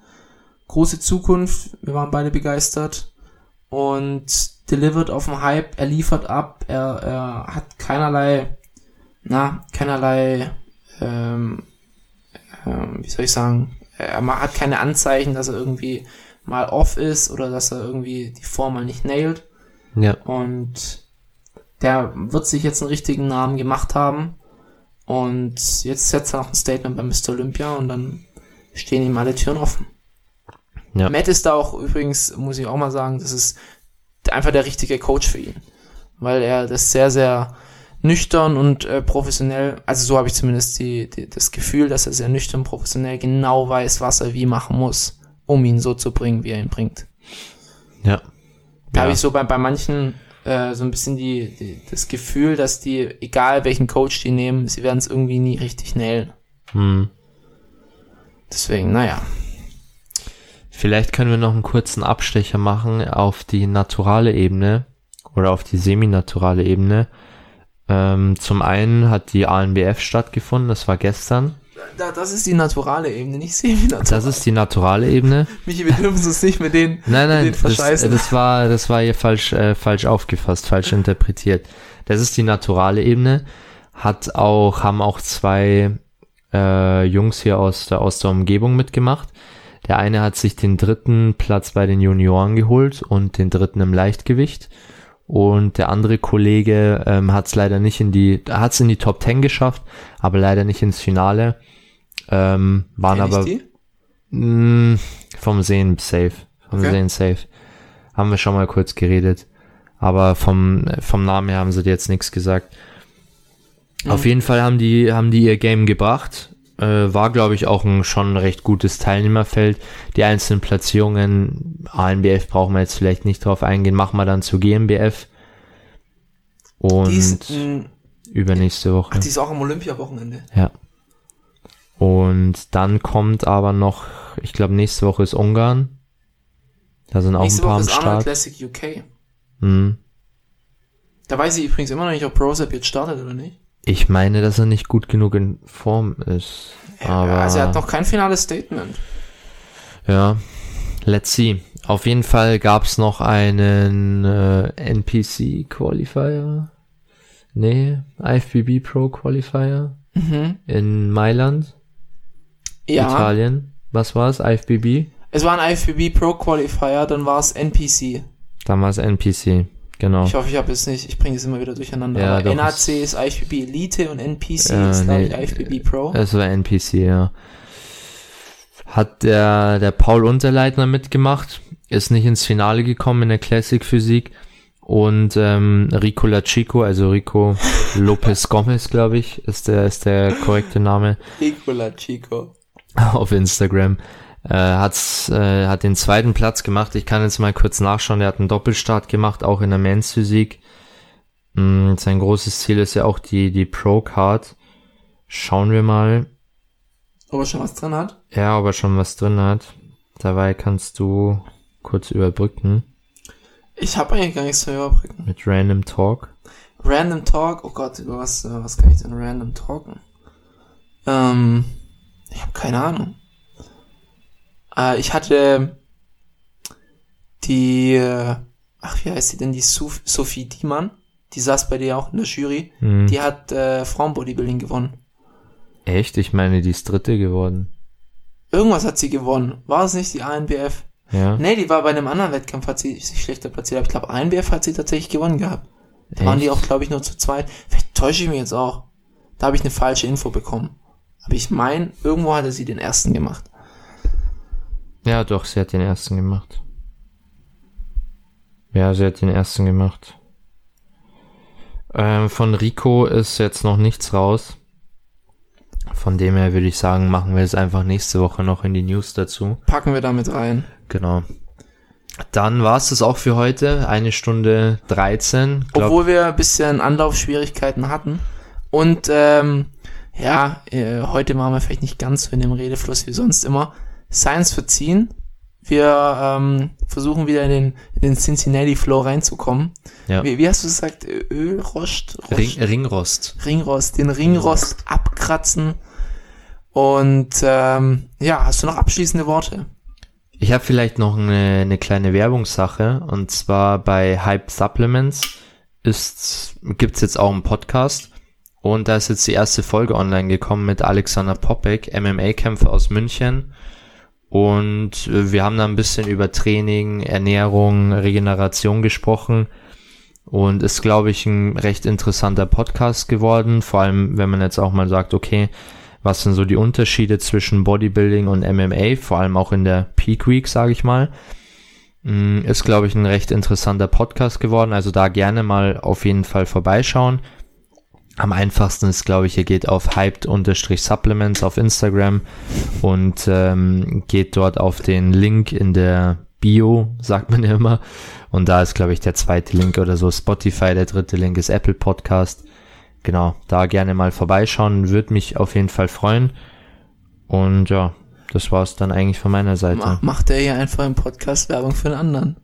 Speaker 1: Große Zukunft. Wir waren beide begeistert. Und delivered auf dem Hype. Er liefert ab. Er, er hat keinerlei, na, keinerlei, ähm, ähm, wie soll ich sagen, er hat keine Anzeichen, dass er irgendwie mal off ist oder dass er irgendwie die Form mal nicht nailt.
Speaker 2: Ja.
Speaker 1: Und der wird sich jetzt einen richtigen Namen gemacht haben. Und jetzt setzt er noch ein Statement bei Mr. Olympia und dann stehen ihm alle Türen offen.
Speaker 2: Ja.
Speaker 1: Matt ist da auch übrigens, muss ich auch mal sagen, das ist einfach der richtige Coach für ihn. Weil er das sehr, sehr nüchtern und äh, professionell, also so habe ich zumindest die, die, das Gefühl, dass er sehr nüchtern und professionell genau weiß, was er wie machen muss, um ihn so zu bringen, wie er ihn bringt.
Speaker 2: Ja.
Speaker 1: Da
Speaker 2: Ja.
Speaker 1: habe ich so bei, bei manchen äh, so ein bisschen die, die, das Gefühl, dass die, egal welchen Coach die nehmen, sie werden es irgendwie nie richtig nailen.
Speaker 2: Hm.
Speaker 1: Deswegen, naja.
Speaker 2: Vielleicht können wir noch einen kurzen Abstecher machen auf die naturale Ebene oder auf die seminaturale Ebene. Ähm, zum einen hat die ANBF stattgefunden, das war gestern.
Speaker 1: Da, das ist die naturale Ebene, nicht semi-natural.
Speaker 2: Das ist die naturale Ebene.
Speaker 1: Michi, wir dürfen uns nicht mit denen,
Speaker 2: Nein, nein,
Speaker 1: denen
Speaker 2: das,
Speaker 1: verscheißen.
Speaker 2: das war, das war hier falsch, äh, falsch aufgefasst, falsch interpretiert. Das ist die naturale Ebene. Hat auch, haben auch zwei äh, Jungs hier aus der, aus der Umgebung mitgemacht. Der eine hat sich den dritten Platz bei den Junioren geholt und den dritten im Leichtgewicht. Und der andere Kollege ähm, hat es leider nicht in die, hat es in die Top 10 geschafft, aber leider nicht ins Finale. Ähm, waren
Speaker 1: Kenn
Speaker 2: aber mh, vom Sehen safe. Vom
Speaker 1: Okay.
Speaker 2: Sehen safe. Haben wir schon mal kurz geredet. Aber vom, vom Namen her haben sie dir jetzt nichts gesagt.
Speaker 1: Mhm.
Speaker 2: Auf jeden Fall haben die, haben die ihr Game gebracht. Äh, war, glaube ich, auch ein schon recht gutes Teilnehmerfeld. Die einzelnen Platzierungen, ANBF brauchen wir jetzt vielleicht nicht drauf eingehen, machen wir dann zu GmbF. Und
Speaker 1: Die ist, mh,
Speaker 2: übernächste Woche.
Speaker 1: ach, die ist auch am Olympia-Wochenende.
Speaker 2: Ja. Und dann kommt aber noch, ich glaube, nächste Woche ist Ungarn. Da sind auch
Speaker 1: Nächste
Speaker 2: ein paar
Speaker 1: Woche
Speaker 2: am
Speaker 1: ist Arnold
Speaker 2: Start.
Speaker 1: Classic UK.
Speaker 2: Hm.
Speaker 1: Da weiß ich übrigens immer noch nicht, ob ProSap jetzt startet oder nicht.
Speaker 2: Ich meine, dass er nicht gut genug in Form ist. Aber
Speaker 1: also er hat noch kein finales Statement.
Speaker 2: ja, let's see. Auf jeden Fall gab's noch einen äh, NPC Qualifier. Nee, IFBB Pro Qualifier
Speaker 1: Mhm.
Speaker 2: in Mailand,
Speaker 1: Ja,
Speaker 2: Italien. Was war's? IFBB?
Speaker 1: es war ein IFBB Pro Qualifier, dann war es NPC.
Speaker 2: Damals NPC. Genau.
Speaker 1: Ich hoffe, ich habe es nicht, ich bringe es immer wieder durcheinander.
Speaker 2: Ja,
Speaker 1: Aber
Speaker 2: doch,
Speaker 1: NAC ist IFBB Elite und NPC
Speaker 2: Ja,
Speaker 1: ist, glaube
Speaker 2: nee,
Speaker 1: ich, IFBB Pro.
Speaker 2: Es war NPC, ja. Hat der, der Paul Unterleitner mitgemacht, ist nicht ins Finale gekommen in der Classic Physik und ähm, Rico Lachico, also Rico Lopez Gomez, glaube ich, ist der, ist der korrekte Name
Speaker 1: Nicola Chico.
Speaker 2: auf Instagram. Äh, hat's, äh, hat den zweiten Platz gemacht. Ich kann jetzt mal kurz nachschauen. Der hat einen Doppelstart gemacht, auch in der Men's Physik. Mm, sein großes Ziel ist ja auch die, die Pro Card. Schauen wir mal.
Speaker 1: Ob er schon was drin hat?
Speaker 2: Ja, ob er schon was drin hat. Dabei kannst du kurz überbrücken
Speaker 1: Ich habe eigentlich gar nichts zu überbrücken.
Speaker 2: mit Random Talk.
Speaker 1: Random Talk, oh Gott, über was, äh, was kann ich denn random talken? Ähm, ich habe keine Ahnung. Äh, ich hatte die, äh, ach, wie heißt die denn, die Sof Sophie Diemann, die saß bei dir auch in der Jury,
Speaker 2: Hm.
Speaker 1: die hat äh, Frauenbodybuilding gewonnen.
Speaker 2: Echt? Ich meine, die ist dritte geworden.
Speaker 1: Irgendwas hat sie gewonnen. War es nicht die ANBF?
Speaker 2: Ja.
Speaker 1: Nee, die war bei einem anderen Wettkampf, hat sie sich schlechter platziert. Aber ich glaube, ANBF hat sie tatsächlich gewonnen gehabt. Da waren die
Speaker 2: Echt?
Speaker 1: auch, glaube ich, nur zu zweit. Vielleicht täusche ich mich jetzt auch. Da habe ich eine falsche Info bekommen. Aber ich meine, irgendwo hatte sie den ersten gemacht.
Speaker 2: Ja, doch, sie hat den ersten gemacht. Ja, sie hat den ersten gemacht. Ähm, von Rico ist jetzt noch nichts raus. Von dem her würde ich sagen, machen wir es einfach nächste Woche noch in die News dazu.
Speaker 1: Packen wir damit rein.
Speaker 2: Genau. Dann war es das auch für heute. Eine Stunde 13. Glaub,
Speaker 1: Obwohl wir ein bisschen Anlaufschwierigkeiten hatten. Und ähm, ja, äh, heute machen wir vielleicht nicht ganz so in dem Redefluss wie sonst immer. Science verziehen. Wir ähm, versuchen wieder in den, in den Cincinnati Flow reinzukommen.
Speaker 2: Ja.
Speaker 1: Wie, wie hast du gesagt? Ölrost? Rost?
Speaker 2: Ring, Ringrost.
Speaker 1: Ringrost, den Ringrost abkratzen. Und ähm, ja, hast du noch abschließende Worte?
Speaker 2: Ich habe vielleicht noch eine, eine kleine Werbungssache. Und zwar bei Hype Supplements ist, gibt's jetzt auch einen Podcast. Und da ist jetzt die erste Folge online gekommen mit Alexander Popek, MMA-Kämpfer aus München. Und äh, wir haben da ein bisschen über Training, Ernährung, Regeneration gesprochen. Und ist, glaube ich, ein recht interessanter Podcast geworden. Vor allem, wenn man jetzt auch mal sagt, okay, was sind so die Unterschiede zwischen Bodybuilding und MMA, vor allem auch in der Peak Week, sage ich mal. Mm, Ist, glaube ich, ein recht interessanter Podcast geworden. Also da gerne mal auf jeden Fall vorbeischauen. Am einfachsten ist, glaube ich, ihr geht auf hyped-supplements auf Instagram und ähm, geht dort auf den Link in der Bio, sagt man ja immer. Und da ist, glaube ich, der zweite Link oder so Spotify, der dritte Link ist Apple Podcast. Genau, da gerne mal vorbeischauen, würde mich auf jeden Fall freuen. Und ja, das war's dann eigentlich von meiner Seite.
Speaker 1: Ma macht er hier einfach im Podcast Werbung für einen anderen.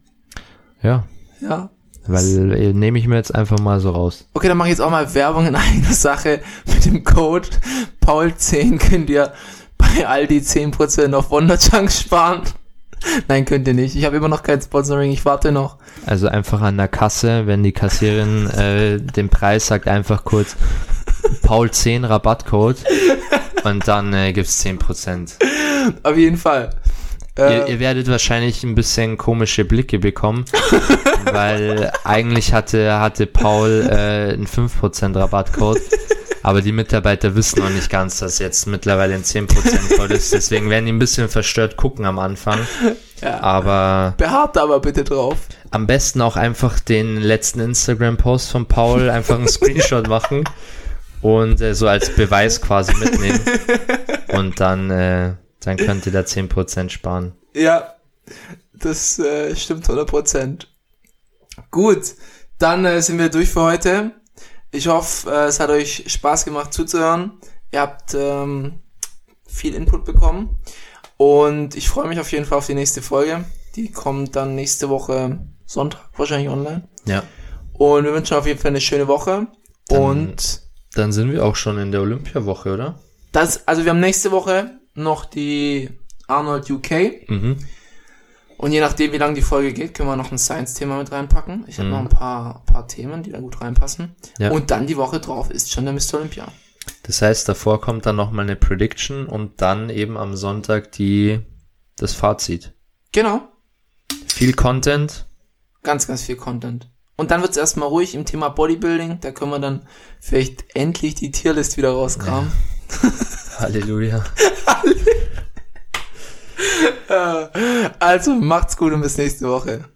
Speaker 2: Ja,
Speaker 1: Ja.
Speaker 2: Weil äh, nehme ich mir jetzt einfach mal so raus.
Speaker 1: Okay, dann mache ich jetzt auch mal Werbung in eigener Sache. Mit dem Code Paul10 könnt ihr bei Aldi 10% auf Wonderchunks sparen. Nein, könnt ihr nicht. Ich habe immer noch kein Sponsoring, ich warte noch.
Speaker 2: Also einfach an der Kasse, wenn die Kassierin äh, den Preis sagt, einfach kurz Paul 10 Rabattcode und dann äh, gibt's 10%.
Speaker 1: Auf jeden Fall.
Speaker 2: Ihr,
Speaker 1: Äh,
Speaker 2: ihr werdet wahrscheinlich ein bisschen komische Blicke bekommen, weil eigentlich hatte, hatte Paul äh, einen 5% Rabattcode, aber die Mitarbeiter wissen noch nicht ganz, dass jetzt mittlerweile ein 10% Code ist, deswegen werden die ein bisschen verstört gucken am Anfang,
Speaker 1: ja.
Speaker 2: aber
Speaker 1: Beharrt aber bitte drauf.
Speaker 2: am besten auch einfach den letzten Instagram-Post von Paul einfach einen Screenshot machen und äh, so als Beweis quasi mitnehmen und dann, äh, dann könnt ihr da 10% sparen.
Speaker 1: Ja, das äh, stimmt 100%. Gut, dann äh, sind wir durch für heute. Ich hoffe, äh, es hat euch Spaß gemacht zuzuhören. Ihr habt ähm, viel Input bekommen. Und ich freue mich auf jeden Fall auf die nächste Folge. Die kommt dann nächste Woche Sonntag wahrscheinlich online.
Speaker 2: Ja.
Speaker 1: Und wir wünschen auf jeden Fall eine schöne Woche.
Speaker 2: Dann-
Speaker 1: Und
Speaker 2: Dann sind wir auch schon in der Olympiawoche, oder?
Speaker 1: das, also wir haben nächste Woche noch die Arnold UK.
Speaker 2: Mhm.
Speaker 1: Und je nachdem, wie lang die Folge geht, können wir noch ein Science-Thema mit reinpacken. Ich habe
Speaker 2: Mhm.
Speaker 1: noch ein paar, paar Themen, die da gut reinpassen.
Speaker 2: Ja.
Speaker 1: Und dann die Woche drauf ist schon der Mr. Olympia.
Speaker 2: Das heißt, davor kommt dann nochmal eine Prediction und dann eben am Sonntag die, das Fazit.
Speaker 1: Genau.
Speaker 2: Viel Content.
Speaker 1: Ganz, ganz viel Content. Und dann wird's erstmal ruhig im Thema Bodybuilding. Da können wir dann vielleicht endlich die Tierlist wieder rauskramen.
Speaker 2: Halleluja.
Speaker 1: Also macht's gut und bis nächste Woche.